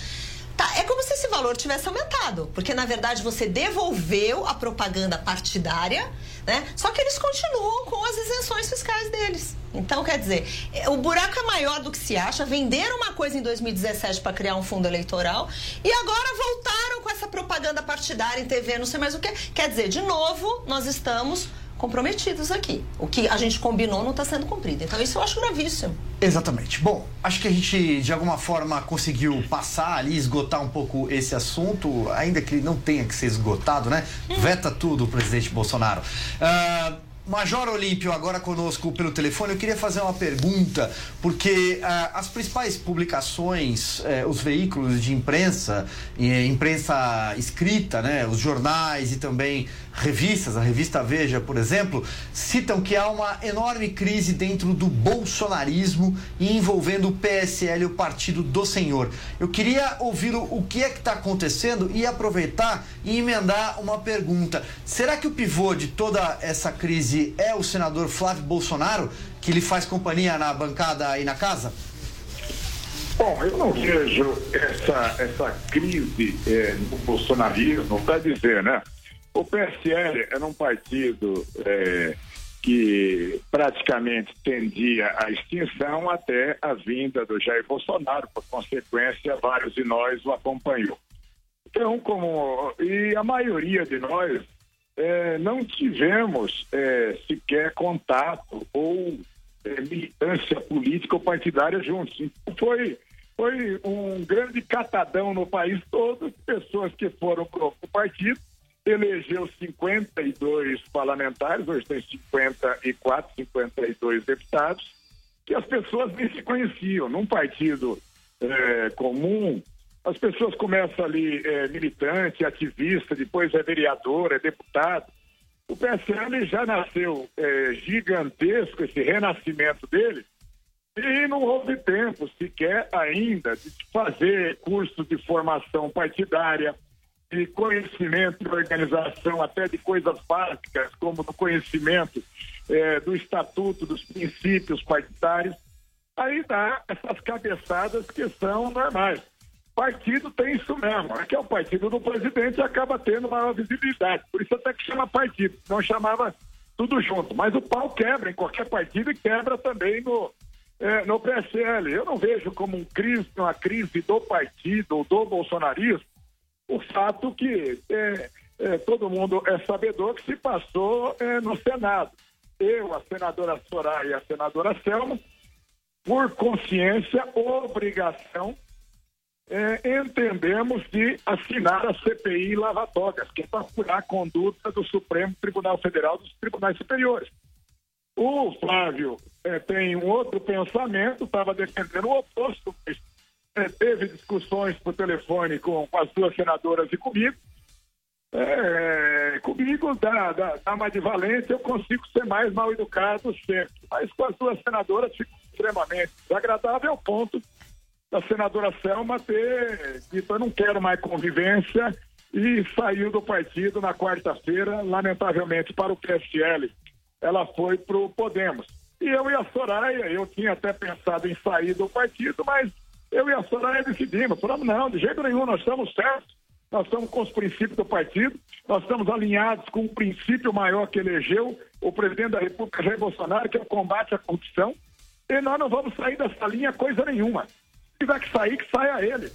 Tá, é como se esse valor tivesse aumentado, porque na verdade você devolveu a propaganda partidária, né? Só que eles continuam com as isenções fiscais deles. Então, quer dizer, é, o buraco é maior do que se acha. Venderam uma coisa em 2017 para criar um fundo eleitoral e agora voltaram com essa propaganda partidária em TV, não sei mais o que. Quer dizer, de novo, nós estamos comprometidos aqui. O que a gente combinou não está sendo cumprido. Então, isso eu acho gravíssimo. Exatamente. Bom, acho que a gente de alguma forma conseguiu passar ali, esgotar um pouco esse assunto, ainda que ele não tenha que ser esgotado, né? Veta tudo o presidente Bolsonaro. Ah, Major Olímpio, agora conosco pelo telefone, eu queria fazer uma pergunta, porque ah, as principais publicações, eh, os veículos de imprensa, eh, imprensa escrita, né, os jornais e também revistas, a revista Veja, por exemplo, citam que há uma enorme crise dentro do bolsonarismo e envolvendo o PSL, o Partido do Senhor. Eu queria ouvir o, que é que está acontecendo e aproveitar e emendar uma pergunta. Será que o pivô de toda essa crise é o senador Flávio Bolsonaro, que lhe faz companhia na bancada aí na casa? Bom, eu não vejo essa, essa crise eh, no bolsonarismo para dizer, né? O PSL era um partido eh, que praticamente tendia à extinção até a vinda do Jair Bolsonaro, por consequência, vários de nós o acompanhou. Então, como. E a maioria de nós eh, não tivemos eh, sequer contato ou eh, militância política ou partidária juntos. Então, foi, foi um grande catadão no país todo, pessoas que foram para o partido, elegeu 52 parlamentares, hoje tem 54, 52 deputados, que as pessoas nem se conheciam. Num partido eh, comum, as pessoas começam ali eh, militante, ativista, depois é vereador, é deputado. O PSL já nasceu eh, gigantesco, esse renascimento dele, e não houve tempo sequer ainda de fazer cursos de formação partidária, de conhecimento de organização, até de coisas básicas, como do conhecimento eh, do estatuto, dos princípios partidários. Aí dá essas cabeçadas que são normais. Partido tem isso mesmo, é que é o partido do presidente e acaba tendo maior visibilidade. Por isso até que chama partido, não chamava tudo junto. Mas o pau quebra em qualquer partido e quebra também no, eh, no PSL. Eu não vejo como um crise, uma crise do partido ou do bolsonarismo o fato que eh, eh, todo mundo é sabedor que se passou eh, no Senado. Eu, a senadora Soraya e a senadora Selma, por consciência, obrigação, eh, entendemos de assinar a CPI Lava Togas, que é para apurar a conduta do Supremo Tribunal Federal dos Tribunais Superiores. O Flávio eh, tem um outro pensamento, estava defendendo o oposto, mas teve discussões por telefone com, com as duas senadoras e comigo. É, comigo, da, da, da Ama de Valência, eu consigo ser mais mal educado sempre. Mas com as duas senadoras fico extremamente desagradável ao ponto da senadora Selma ter dito eu não quero mais convivência e saiu do partido na quarta-feira, lamentavelmente para o PSL. Ela foi para o Podemos. E eu e a Soraya, eu tinha até pensado em sair do partido, mas eu e a Soraya decidimos. Falamos, não, de jeito nenhum, nós estamos certos. Nós estamos com os princípios do partido, nós estamos alinhados com o princípio maior que elegeu o presidente da República, Jair Bolsonaro, que é o combate à corrupção. E nós não vamos sair dessa linha coisa nenhuma. Se tiver que sair, que saia ele.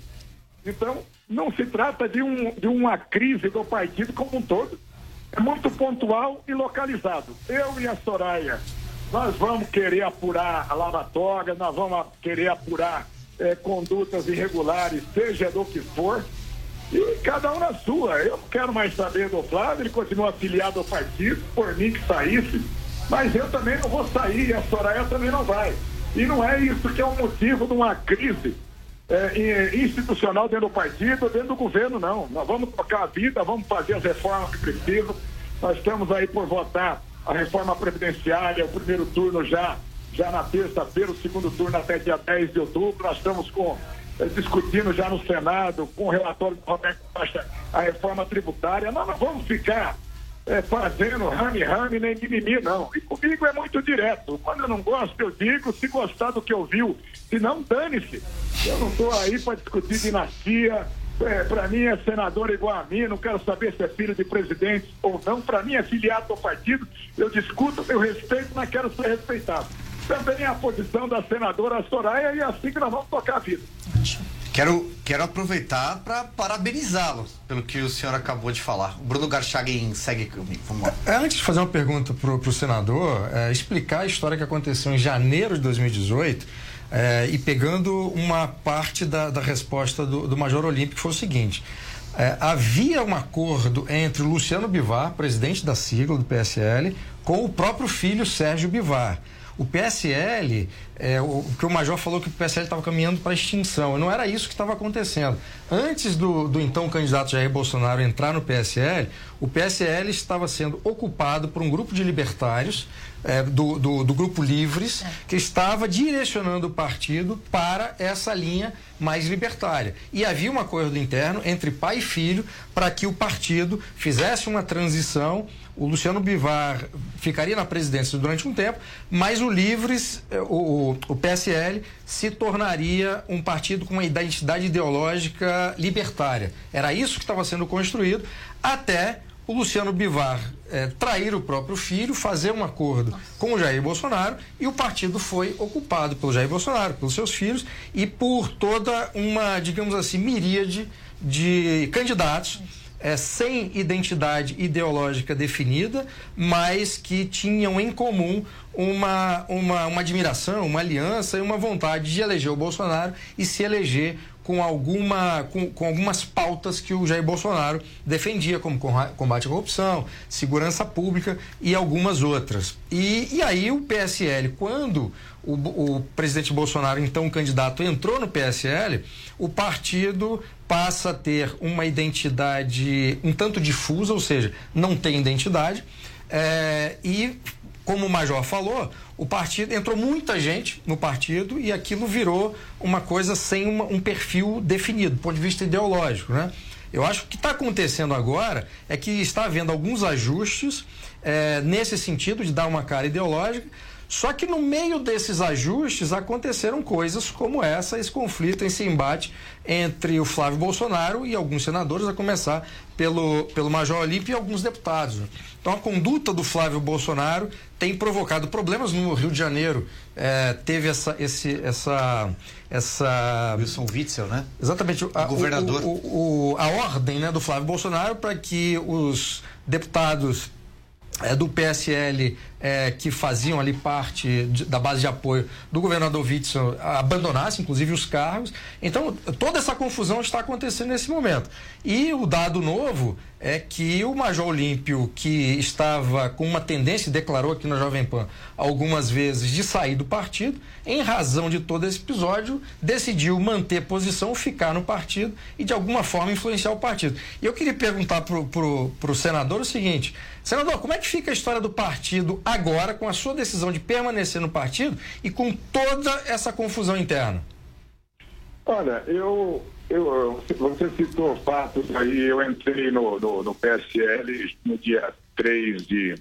Então, não se trata de, um, de uma crise do partido como um todo. É muito pontual e localizado. Eu e a Soraya, nós vamos querer apurar a lavatória, nós vamos querer apurar eh, condutas irregulares, seja do que for, e cada um na sua. Eu não quero mais saber do Flávio, ele continua afiliado ao partido, por mim que saísse, mas eu também não vou sair a Soraya também não vai. E não é isso que é o motivo de uma crise é, institucional dentro do partido, dentro do governo, não. Nós vamos tocar a vida, vamos fazer as reformas que precisam. Nós estamos aí por votar a reforma previdenciária, o primeiro turno já, já na terça-feira, o segundo turno até dia 10 de outubro. Nós estamos com eh, discutindo já no Senado, com o relatório do Roberto Costa, a reforma tributária. Nós não vamos ficar é, fazendo rame-rame nem mimimi, não. E comigo é muito direto. Quando eu não gosto, eu digo, se gostar do que ouviu, se não, dane-se. Eu não estou aí para discutir dinastia. É, para mim é senador igual a mim, não quero saber se é filho de presidente ou não. Para mim é filiado ao partido, eu discuto, eu respeito, mas quero ser respeitado. Também é a posição da senadora Soraya e é assim que nós vamos tocar a vida. Quero, quero aproveitar para parabenizá-lo pelo que o senhor acabou de falar. O Bruno Garchagen segue comigo. Vamos lá. É, antes de fazer uma pergunta para o senador, é, explicar a história que aconteceu em janeiro de 2018 é, e pegando uma parte da, da resposta do, do Major Olímpico, que foi o seguinte. É, havia um acordo entre o Luciano Bivar, presidente da sigla do PSL, com o próprio filho Sérgio Bivar. O PSL, é, o, que o Major falou que o PSL estava caminhando para extinção. Não era isso que estava acontecendo. Antes do, do então candidato Jair Bolsonaro entrar no PSL, o PSL estava sendo ocupado por um grupo de libertários é, do, do, do, Grupo Livres, que estava direcionando o partido para essa linha mais libertária. E havia um acordo interno entre pai e filho para que o partido fizesse uma transição o Luciano Bivar ficaria na presidência durante um tempo, mas o Livres, eh, o, o PSL, se tornaria um partido com uma identidade ideológica libertária. Era isso que estava sendo construído até o Luciano Bivar é, trair o próprio filho, fazer um acordo com o Jair Bolsonaro e o partido foi ocupado pelo Jair Bolsonaro, pelos seus filhos e por toda uma, digamos assim, miríade de candidatos é, sem identidade ideológica definida, mas que tinham em comum uma, uma, uma admiração, uma aliança e uma vontade de eleger o Bolsonaro e se eleger com, alguma, com, com, algumas pautas que o Jair Bolsonaro defendia, como combate à corrupção, segurança pública e algumas outras. E, e aí o PSL, quando o, o presidente Bolsonaro, então candidato, entrou no PSL, o partido passa a ter uma identidade um tanto difusa, ou seja, não tem identidade, é, e como o Major falou, o partido entrou muita gente no partido e aquilo virou uma coisa sem uma, um perfil definido, do ponto de vista ideológico, né? Eu acho que o que está acontecendo agora é que está havendo alguns ajustes é, nesse sentido de dar uma cara ideológica, só que no meio desses ajustes aconteceram coisas como essa, esse conflito, esse embate entre o Flávio Bolsonaro e alguns senadores, a começar pelo, pelo Major Olímpio e alguns deputados. Então a conduta do Flávio Bolsonaro tem provocado problemas no Rio de Janeiro. É, teve essa, esse, essa, essa. Wilson Witzel, né? Exatamente. A, o governador. O, o, o, a ordem né, do Flávio Bolsonaro para que os deputados é, do PSL é, que faziam ali parte de, da base de apoio do governador Witzel abandonasse, inclusive, os cargos. Então, toda essa confusão está acontecendo nesse momento. E o dado novo é que o Major Olímpio, que estava com uma tendência, declarou aqui na Jovem Pan algumas vezes, de sair do partido, em razão de todo esse episódio, decidiu manter posição, ficar no partido e, de alguma forma, influenciar o partido. E eu queria perguntar para o senador o seguinte: senador, como é que fica a história do partido agora com a sua decisão de permanecer no partido e com toda essa confusão interna? Olha, eu, eu você citou fatos aí, eu entrei no, no, no PSL no dia 3 de,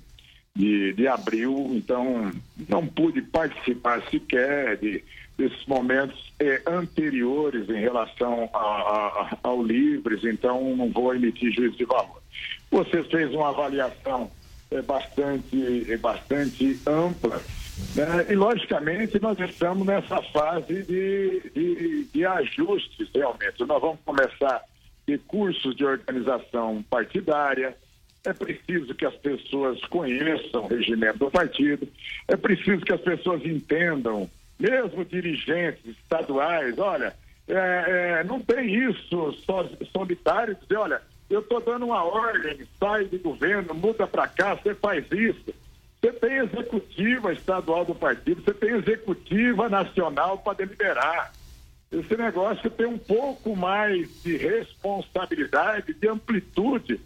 de, de abril, então não pude participar sequer de, desses momentos eh, anteriores em relação a, a, ao Livres, então não vou emitir juízo de valor. Você fez uma avaliação é bastante, é bastante ampla Né? E, logicamente, nós estamos nessa fase de, de, de ajustes, realmente. Nós vamos começar de cursos de organização partidária, é preciso que as pessoas conheçam o regimento do partido, é preciso que as pessoas entendam, mesmo dirigentes estaduais, olha, é, é, não tem isso solitário, dizer, olha, eu estou dando uma ordem, sai do governo, muda para cá, você faz isso. Você tem executiva estadual do partido, você tem executiva nacional para deliberar. Esse negócio tem um pouco mais de responsabilidade, de amplitude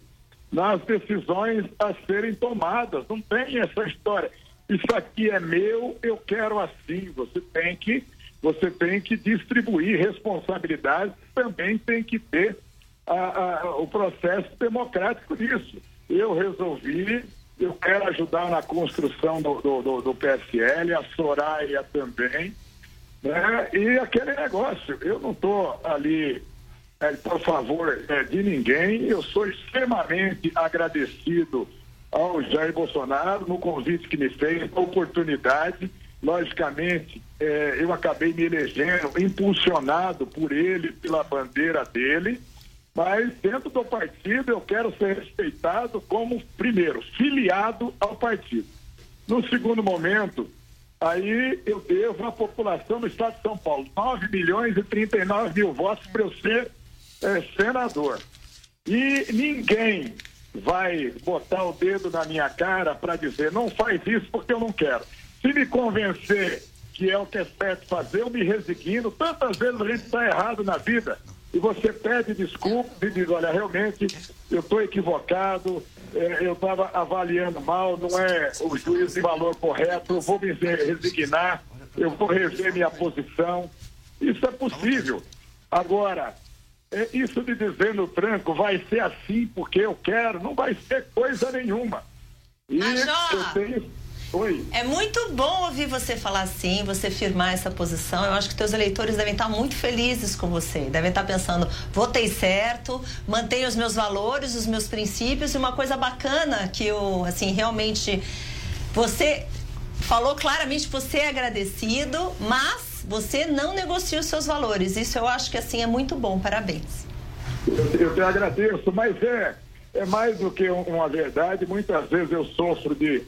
nas decisões a serem tomadas. Não tem essa história. Isso aqui é meu, eu quero assim. Você tem que, você tem que distribuir responsabilidades, também tem que ter a, a, o processo democrático disso. Eu resolvi, eu quero ajudar na construção do, do, do, do PSL, a Soraya também. Né? E aquele negócio, eu não estou ali é, por favor é, de ninguém. Eu sou extremamente agradecido ao Jair Bolsonaro no convite que me fez, a oportunidade. Logicamente, é, eu acabei me elegendo, impulsionado por ele, pela bandeira dele, mas dentro do partido eu quero ser respeitado como, primeiro, filiado ao partido. No segundo momento, aí eu devo à população do estado de São Paulo 9 milhões e 39 mil votos para eu ser é, senador. E ninguém vai botar o dedo na minha cara para dizer não faz isso porque eu não quero. Se me convencer que é o que é certo fazer, eu me resigno. Tantas vezes a gente está errado na vida e você pede desculpa e diz, olha, realmente eu estou equivocado, é, eu estava avaliando mal, não é o juízo de valor correto, eu vou me resignar, eu vou rever minha posição. Isso é possível. Agora, é, isso de dizer no tranco vai ser assim porque eu quero, não vai ser coisa nenhuma. E eu tenho. Oi. É muito bom ouvir você falar assim, você firmar essa posição. Eu acho que teus eleitores devem estar muito felizes com você. Devem estar pensando, votei certo, mantenho os meus valores, os meus princípios e uma coisa bacana que eu, assim, realmente você falou claramente que você é agradecido, mas você não negocia os seus valores. Isso eu acho que assim é muito bom. Parabéns. Eu, eu te agradeço, mas é, é mais do que uma verdade. Muitas vezes eu sofro de,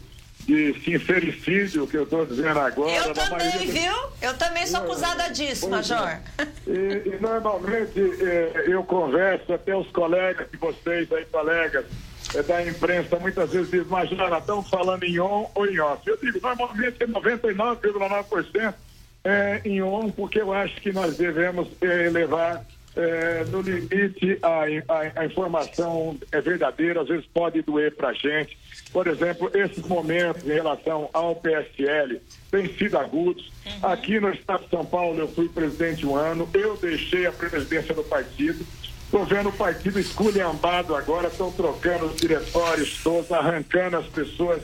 de sincericídio, que eu estou dizendo agora. Eu também, viu? Eu também sou acusada disso, pois é. Major. É. E, e, normalmente é, eu converso até os colegas de vocês aí, colegas é, da imprensa, muitas vezes dizem, Major, estão falando em on ou em off. Eu digo, normalmente é 99,9% é, em on, porque eu acho que nós devemos é, levar é, no limite a, a, a, informação é verdadeira, às vezes pode doer para a gente. Por exemplo, esses momentos em relação ao PSL têm sido agudos. Uhum. Aqui no estado de São Paulo eu fui presidente um ano, eu deixei a presidência do partido. Estou vendo o partido esculhambado agora, estão trocando os diretórios todos, arrancando as pessoas.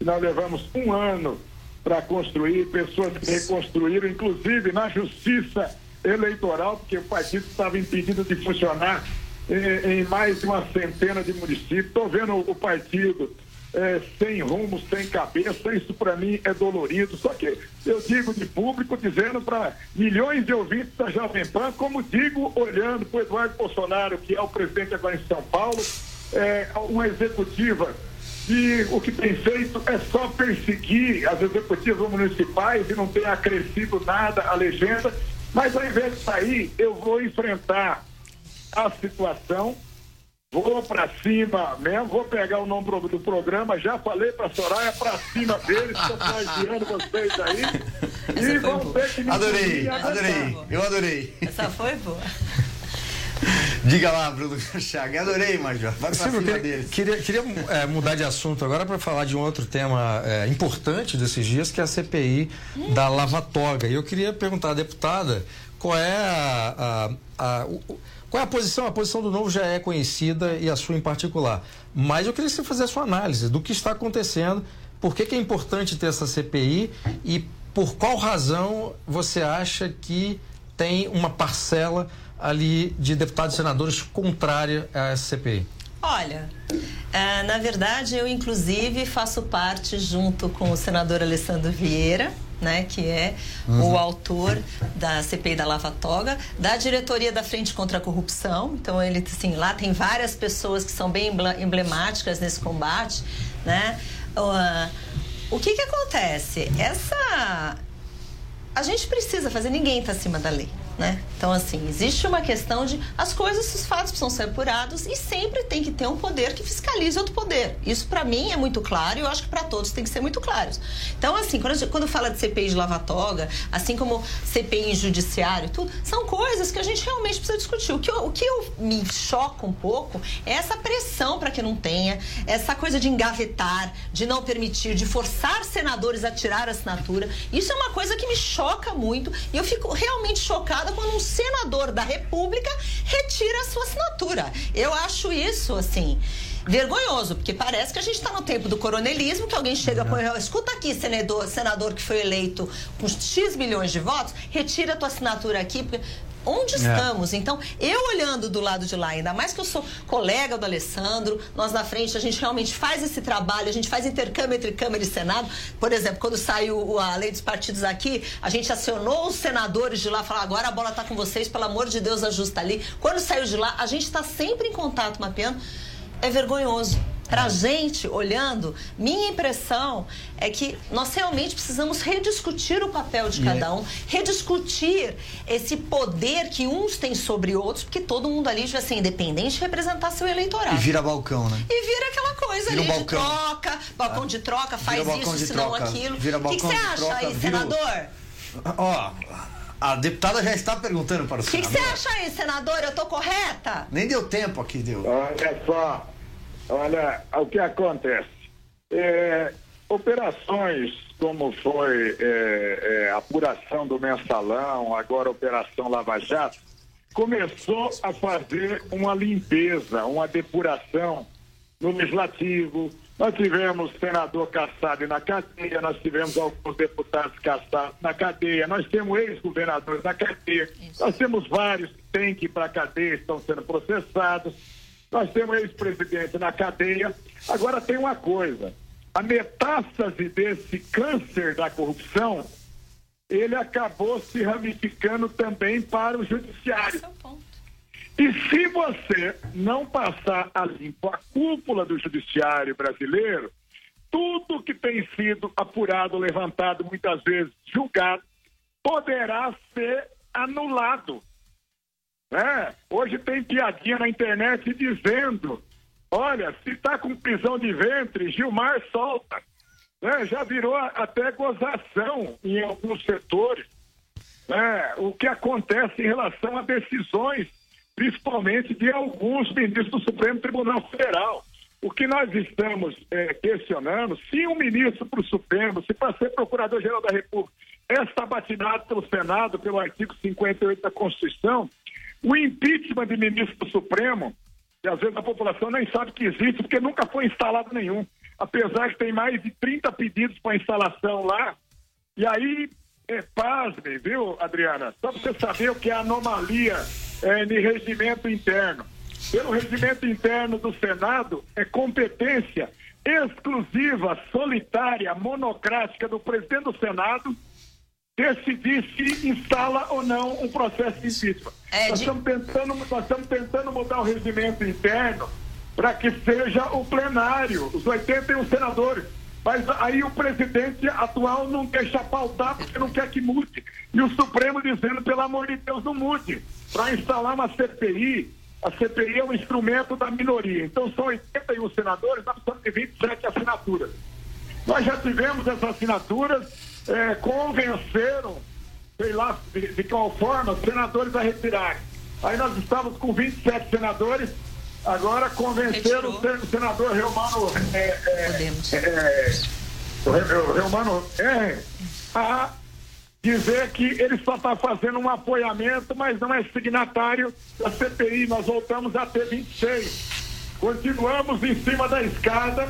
Nós levamos um ano para construir, pessoas que reconstruíram, inclusive na justiça eleitoral, porque o partido estava impedido de funcionar em, em mais de uma centena de municípios. Estou vendo o partido é, sem rumo, sem cabeça, isso para mim é dolorido. Só que eu digo de público, dizendo para milhões de ouvintes da Jovem Pan, como digo, olhando para o Eduardo Bolsonaro, que é o presidente agora em São Paulo, é, uma executiva e o que tem feito é só perseguir as executivas municipais e não tem acrescido nada a legenda. Mas ao invés de sair, eu vou enfrentar a situação, vou para cima mesmo, vou pegar o nome do programa, já falei para Soraya, para cima deles, estou plagiando vocês aí. Essa e vão ter que me Adorei, adorei, eu adorei. Essa foi boa. Diga lá, Bruno Chaga. Adorei, Major. Vai pra Sim, queria, deles. Queria, queria é, mudar de assunto agora para falar de um outro tema é, importante desses dias, que é a CPI hum. da Lava Toga. E eu queria perguntar à deputada qual é a, a, a o, qual é a posição? A posição do Novo já é conhecida e a sua em particular. Mas eu queria que você fizesse a sua análise do que está acontecendo, por que, que é importante ter essa CPI e por qual razão você acha que tem uma parcela ali de deputados e senadores contrária à CPI? Olha, é, na verdade, eu inclusive faço parte, junto com o senador Alessandro Vieira, né, que é Uhum. o autor da CPI da Lava Toga, da diretoria da Frente contra a Corrupção. Então, ele, assim, lá tem várias pessoas que são bem emblemáticas nesse combate, né? Ah, o que que acontece? Essa a gente precisa fazer, ninguém está acima da lei. Né? Então, assim, existe uma questão de as coisas, os fatos precisam ser apurados e sempre tem que ter um poder que fiscalize outro poder. Isso, para mim, é muito claro e eu acho que para todos tem que ser muito claro. Então, assim, quando, quando fala de CPI de lava-toga, assim como CPI em judiciário tudo, são coisas que a gente realmente precisa discutir. O que eu, o que eu me choca um pouco é essa pressão para que não tenha, essa coisa de engavetar, de não permitir, de forçar senadores a tirar a assinatura. Isso é uma coisa que me choca muito e eu fico realmente chocada quando um senador da República retira a sua assinatura. Eu acho isso, assim. Vergonhoso, porque parece que a gente está no tempo do coronelismo, que alguém chega e põe, escuta aqui, senador, senador que foi eleito com X milhões de votos, retira a tua assinatura aqui, porque onde É. estamos? Então, eu olhando do lado de lá, ainda mais que eu sou colega do Alessandro, nós na frente, a gente realmente faz esse trabalho, a gente faz intercâmbio entre Câmara e Senado. Por exemplo, quando saiu a lei dos partidos aqui, a gente acionou os senadores de lá, falar agora a bola está com vocês, pelo amor de Deus, ajusta ali. Quando saiu de lá, a gente está sempre em contato, mapeando. É vergonhoso. Pra gente, olhando, minha impressão é que nós realmente precisamos rediscutir o papel de cada é- um, rediscutir esse poder que uns têm sobre outros, porque todo mundo ali devia ser independente e representar seu eleitorado. E vira balcão, né? E vira aquela coisa Vira um ali balcão. de troca, balcão de troca, faz Vira isso, senão troca. aquilo. Vira O que você de acha troca, aí, vira o- senador? Ó, a deputada já está perguntando para o O que que senador. você acha aí, senador? Eu tô correta? Nem deu tempo aqui, deu. Olha só, olha o que acontece. É, operações como foi é, é, a apuração do mensalão, agora a Operação Lava Jato, começou a fazer uma limpeza, uma depuração no legislativo. Nós tivemos senador caçado na cadeia, nós tivemos alguns deputados caçados na cadeia, nós temos ex-governadores na cadeia, nós temos vários que têm que ir para a cadeia, estão sendo processados, nós temos ex-presidente na cadeia. Agora tem uma coisa, a metástase desse câncer da corrupção, ele acabou se ramificando também para o judiciário. E se você não passar a limpo a cúpula do judiciário brasileiro, tudo que tem sido apurado, levantado, muitas vezes julgado, poderá ser anulado. Né? Hoje tem piadinha na internet dizendo: olha, se está com prisão de ventre, Gilmar solta. né? Já virou até gozação em alguns setores né, o que acontece em relação a decisões, principalmente de alguns ministros do Supremo Tribunal Federal. O que nós estamos eh, questionando, se um ministro para o Supremo, se para ser procurador-geral da República, é sabatinado pelo Senado, pelo artigo 58 da Constituição, o impeachment de ministro do Supremo, que às vezes a população nem sabe que existe, porque nunca foi instalado nenhum. Apesar que tem mais de 30 pedidos para instalação lá, e aí, é, pasme, viu, Adriana? Só para você saber o que é anomalia é, de regimento interno. Pelo regimento interno do Senado, é competência exclusiva, solitária, monocrática do presidente do Senado decidir se instala ou não um processo de impeachment. nós, estamos tentando, nós estamos tentando mudar o regimento interno para que seja o plenário, os 81 senadores. Mas aí o presidente atual não deixa pautar porque não quer que mude. E o Supremo dizendo, pelo amor de Deus, não mude. Para instalar uma CPI, a CPI é um instrumento da minoria. Então são 81 senadores, nós precisamos de 27 assinaturas. Nós já tivemos essas assinaturas, eh, convenceram, sei lá de, de qual forma, os senadores a retirarem. Aí nós estávamos com 27 senadores, agora convenceram o sen- o senador Reumano, eh, eh, eh, o Re- o Reumano R a dizer que ele só está fazendo um apoiamento, mas não é signatário da CPI. Nós voltamos a ter 26. Continuamos em cima da escada,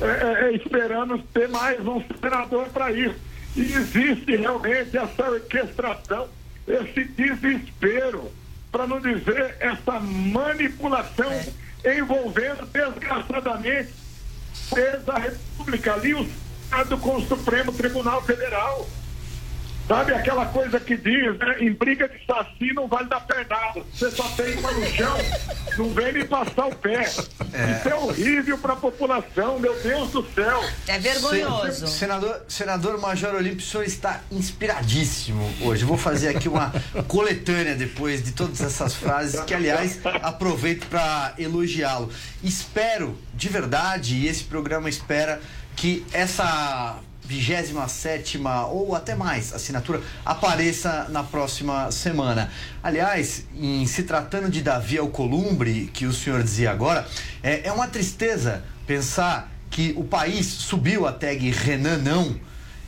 é, é, é, esperando ter mais um senador para isso. E existe realmente essa orquestração, esse desespero, para não dizer essa manipulação envolvendo desgraçadamente desde a República ali o Senado com o Supremo Tribunal Federal. Sabe aquela coisa que diz, né? Em briga de saci não vale dar pernada. Você só tem uma no chão, não vem me passar o pé. Isso é horrível para a população, meu Deus do céu. É Se- senador, senador Major Olímpio, o senhor está inspiradíssimo hoje. Eu vou fazer aqui uma coletânea depois de todas essas frases, que, aliás, aproveito para elogiá-lo. Espero, de verdade, e esse programa espera, que essa 27 ou até mais assinatura apareça na próxima semana. Aliás, em se tratando de Davi Alcolumbre, que o senhor dizia agora, é, é uma tristeza pensar que o país subiu a tag Renan não,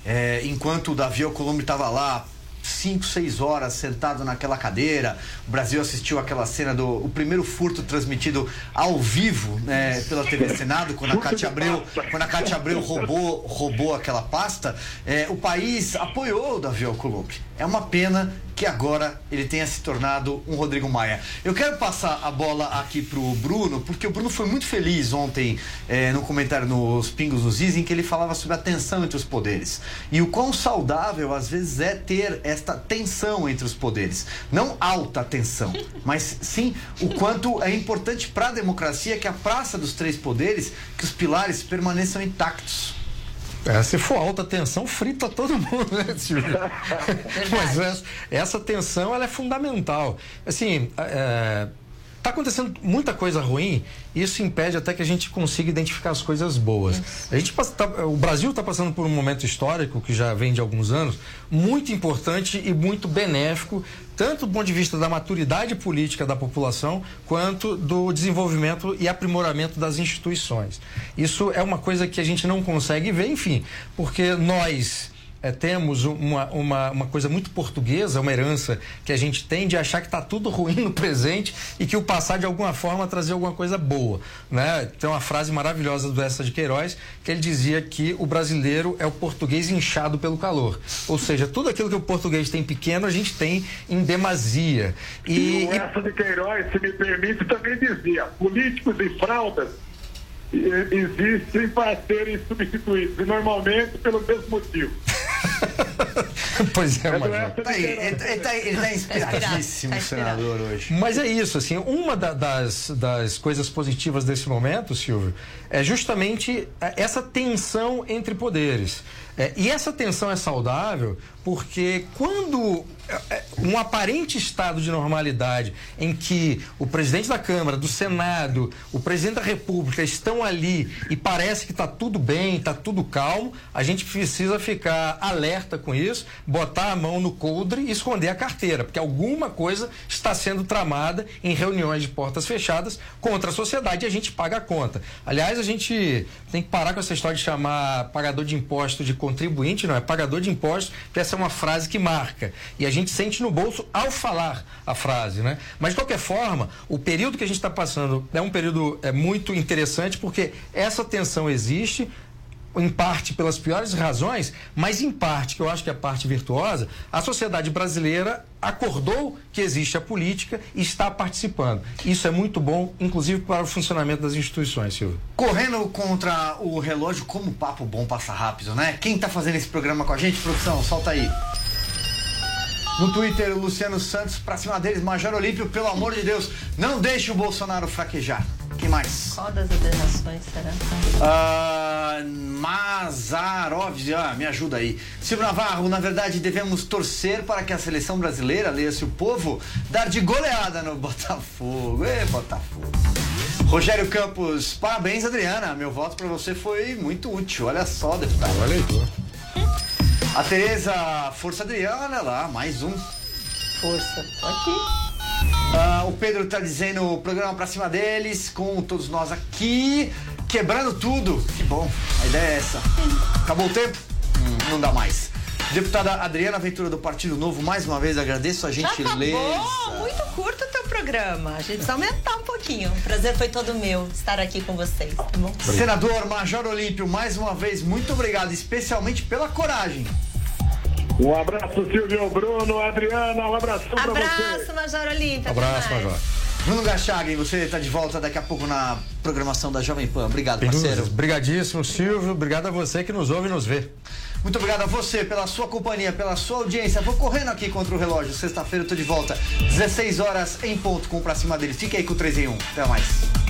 é, enquanto o Davi Alcolumbre estava lá cinco, seis horas sentado naquela cadeira. O Brasil assistiu aquela cena do o primeiro furto transmitido ao vivo né, pela TV Senado, quando a Cátia Abreu, quando a Cátia Abreu roubou, roubou aquela pasta. É, o país apoiou o Davi Alcolumbre. É uma pena que agora ele tenha se tornado um Rodrigo Maia. Eu quero passar a bola aqui pro Bruno, porque o Bruno foi muito feliz ontem eh, no comentário nos Pingos nos Is, em que ele falava sobre a tensão entre os poderes. E o quão saudável às vezes é ter esta tensão entre os poderes. Não alta tensão, mas sim o quanto é importante para a democracia que a praça dos três poderes, que os pilares permaneçam intactos. É, se for alta tensão, frita todo mundo, né, Silvio? Mas essa, essa tensão ela é fundamental. Assim, é, tá acontecendo muita coisa ruim, isso impede até que a gente consiga identificar as coisas boas. A gente tá- o Brasil está passando por um momento histórico que já vem de alguns anos, muito importante e muito benéfico, tanto do ponto de vista da maturidade política da população, quanto do desenvolvimento e aprimoramento das instituições. Isso é uma coisa que a gente não consegue ver, enfim, porque nós é, temos uma, uma, uma coisa muito portuguesa, uma herança que a gente tem de achar que está tudo ruim no presente e que o passado de alguma forma trazer alguma coisa boa. Né? Tem uma frase maravilhosa do Essa de Queiroz que ele dizia que o brasileiro é o português inchado pelo calor. Ou seja, tudo aquilo que o português tem pequeno, a gente tem em demasia. E, E, o essa de Queiroz, se me permite, também dizia: políticos e fraldas eh, existem para serem substituídos, e normalmente pelo mesmo motivo. pois é, do Major. Tá aí, ele, ele tá, tá inspiradíssimo, Tá senador, hoje. Mas é isso, assim, uma da- das, das coisas positivas desse momento, Silvio, é justamente é, essa tensão entre poderes. É, e essa tensão é saudável porque quando é, é, um aparente estado de normalidade em que o presidente da Câmara, do Senado, o presidente da República estão ali e parece que está tudo bem, está tudo calmo, a gente precisa ficar alerta com isso, botar a mão no coldre e esconder a carteira, porque alguma coisa está sendo tramada em reuniões de portas fechadas contra a sociedade e a gente paga a conta. Aliás, a gente tem que parar com essa história de chamar pagador de imposto de contribuinte, não é pagador de impostos, essa é uma frase que marca. E a gente sente no bolso ao falar a frase, né? Mas de qualquer forma, o período que a gente está passando é um período é, muito interessante porque essa tensão existe, em parte pelas piores razões, mas em parte, que eu acho que é a parte virtuosa, a sociedade brasileira acordou que existe a política e está participando. Isso é muito bom, inclusive para o funcionamento das instituições, Silvio. Correndo contra o relógio, como papo bom passa rápido, né? Quem tá fazendo esse programa com a gente, produção? Solta aí. No Twitter, o Luciano Santos, pra cima deles, Major Olímpio, pelo amor de Deus, não deixe o Bolsonaro fraquejar. Quem mais? Qual das ordenações será? Ah, Mazarov, ah, me ajuda aí. Silvio Navarro, na verdade devemos torcer para que a seleção brasileira, leia-se o povo, dar de goleada no Botafogo. Ê, Botafogo. Rogério Campos, parabéns, Adriana. Meu voto para você foi muito útil. Olha só, deputado. Olha aí, A Tereza, força Adriana, olha lá, mais um. Força, aqui. Ah, o Pedro tá dizendo o programa pra cima deles, com todos nós aqui, quebrando tudo. Que bom, a ideia é essa. Acabou o tempo? Hum, não dá mais. Deputada Adriana Ventura do Partido Novo, mais uma vez agradeço a Já gentileza. acabou, muito curto programa. A gente precisa aumentar um pouquinho. O prazer foi todo meu estar aqui com vocês, tá bom? Senador Major Olímpio, mais uma vez, muito obrigado, especialmente pela coragem. Um abraço, Silvio Bruno, Adriana, um abração para você. Abraço, Major Olímpio. Abraço. Major. Bruno Gachagin, você está de volta daqui a pouco na programação da Jovem Pan. Obrigado, parceiro. Obrigadíssimo, Silvio. Obrigado a você que nos ouve e nos vê. Muito obrigado a você pela sua companhia, pela sua audiência. Vou correndo aqui contra o relógio. Sexta-feira eu tô de volta. 16 horas em ponto com pra cima deles. Fique aí com o 3 em 1. Até mais.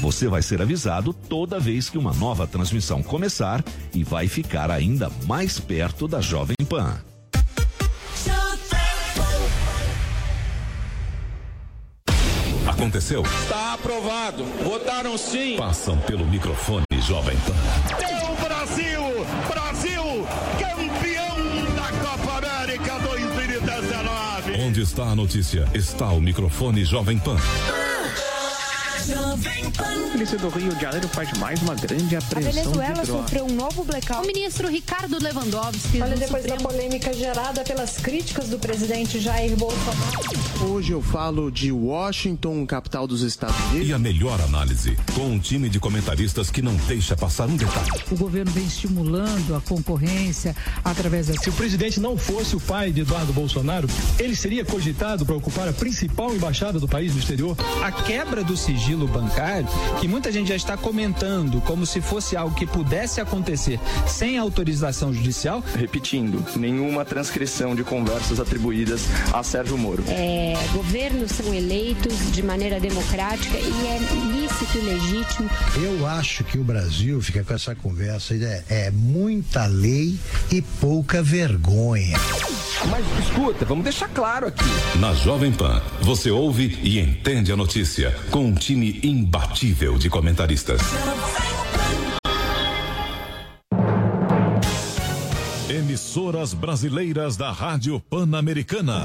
Você vai ser avisado toda vez que uma nova transmissão começar e vai ficar ainda mais perto da Jovem Pan. Aconteceu? Está aprovado. Votaram sim. Passam pelo microfone Jovem Pan. É o Brasil! Brasil! Campeão da Copa América 2019! Onde está a notícia? Está o microfone Jovem Pan. A polícia do Rio de Janeiro faz mais uma grande A apreensão Venezuela de drogas. sofreu um novo blackout. O ministro Ricardo Lewandowski. Olha, depois Supremo... da polêmica gerada pelas críticas do presidente Jair Bolsonaro. Hoje eu falo de Washington, capital dos Estados Unidos. E a melhor análise, com um time de comentaristas que não deixa passar um detalhe. O governo vem estimulando a concorrência através da. Se o presidente não fosse o pai de Eduardo Bolsonaro, ele seria cogitado para ocupar a principal embaixada do país no exterior? A quebra do sigilo bancário, que muita gente já está comentando como se fosse algo que pudesse acontecer sem autorização judicial. Repetindo, nenhuma transcrição de conversas atribuídas a Sérgio Moro. É, governos são eleitos de maneira democrática e é lícito e legítimo. Eu acho que o Brasil fica com essa conversa é, é muita lei e pouca vergonha. Mas escuta, vamos deixar claro aqui. Na Jovem Pan, você ouve e entende a notícia com um time imbatível de comentaristas. Emissoras brasileiras da Rádio Pan-Americana.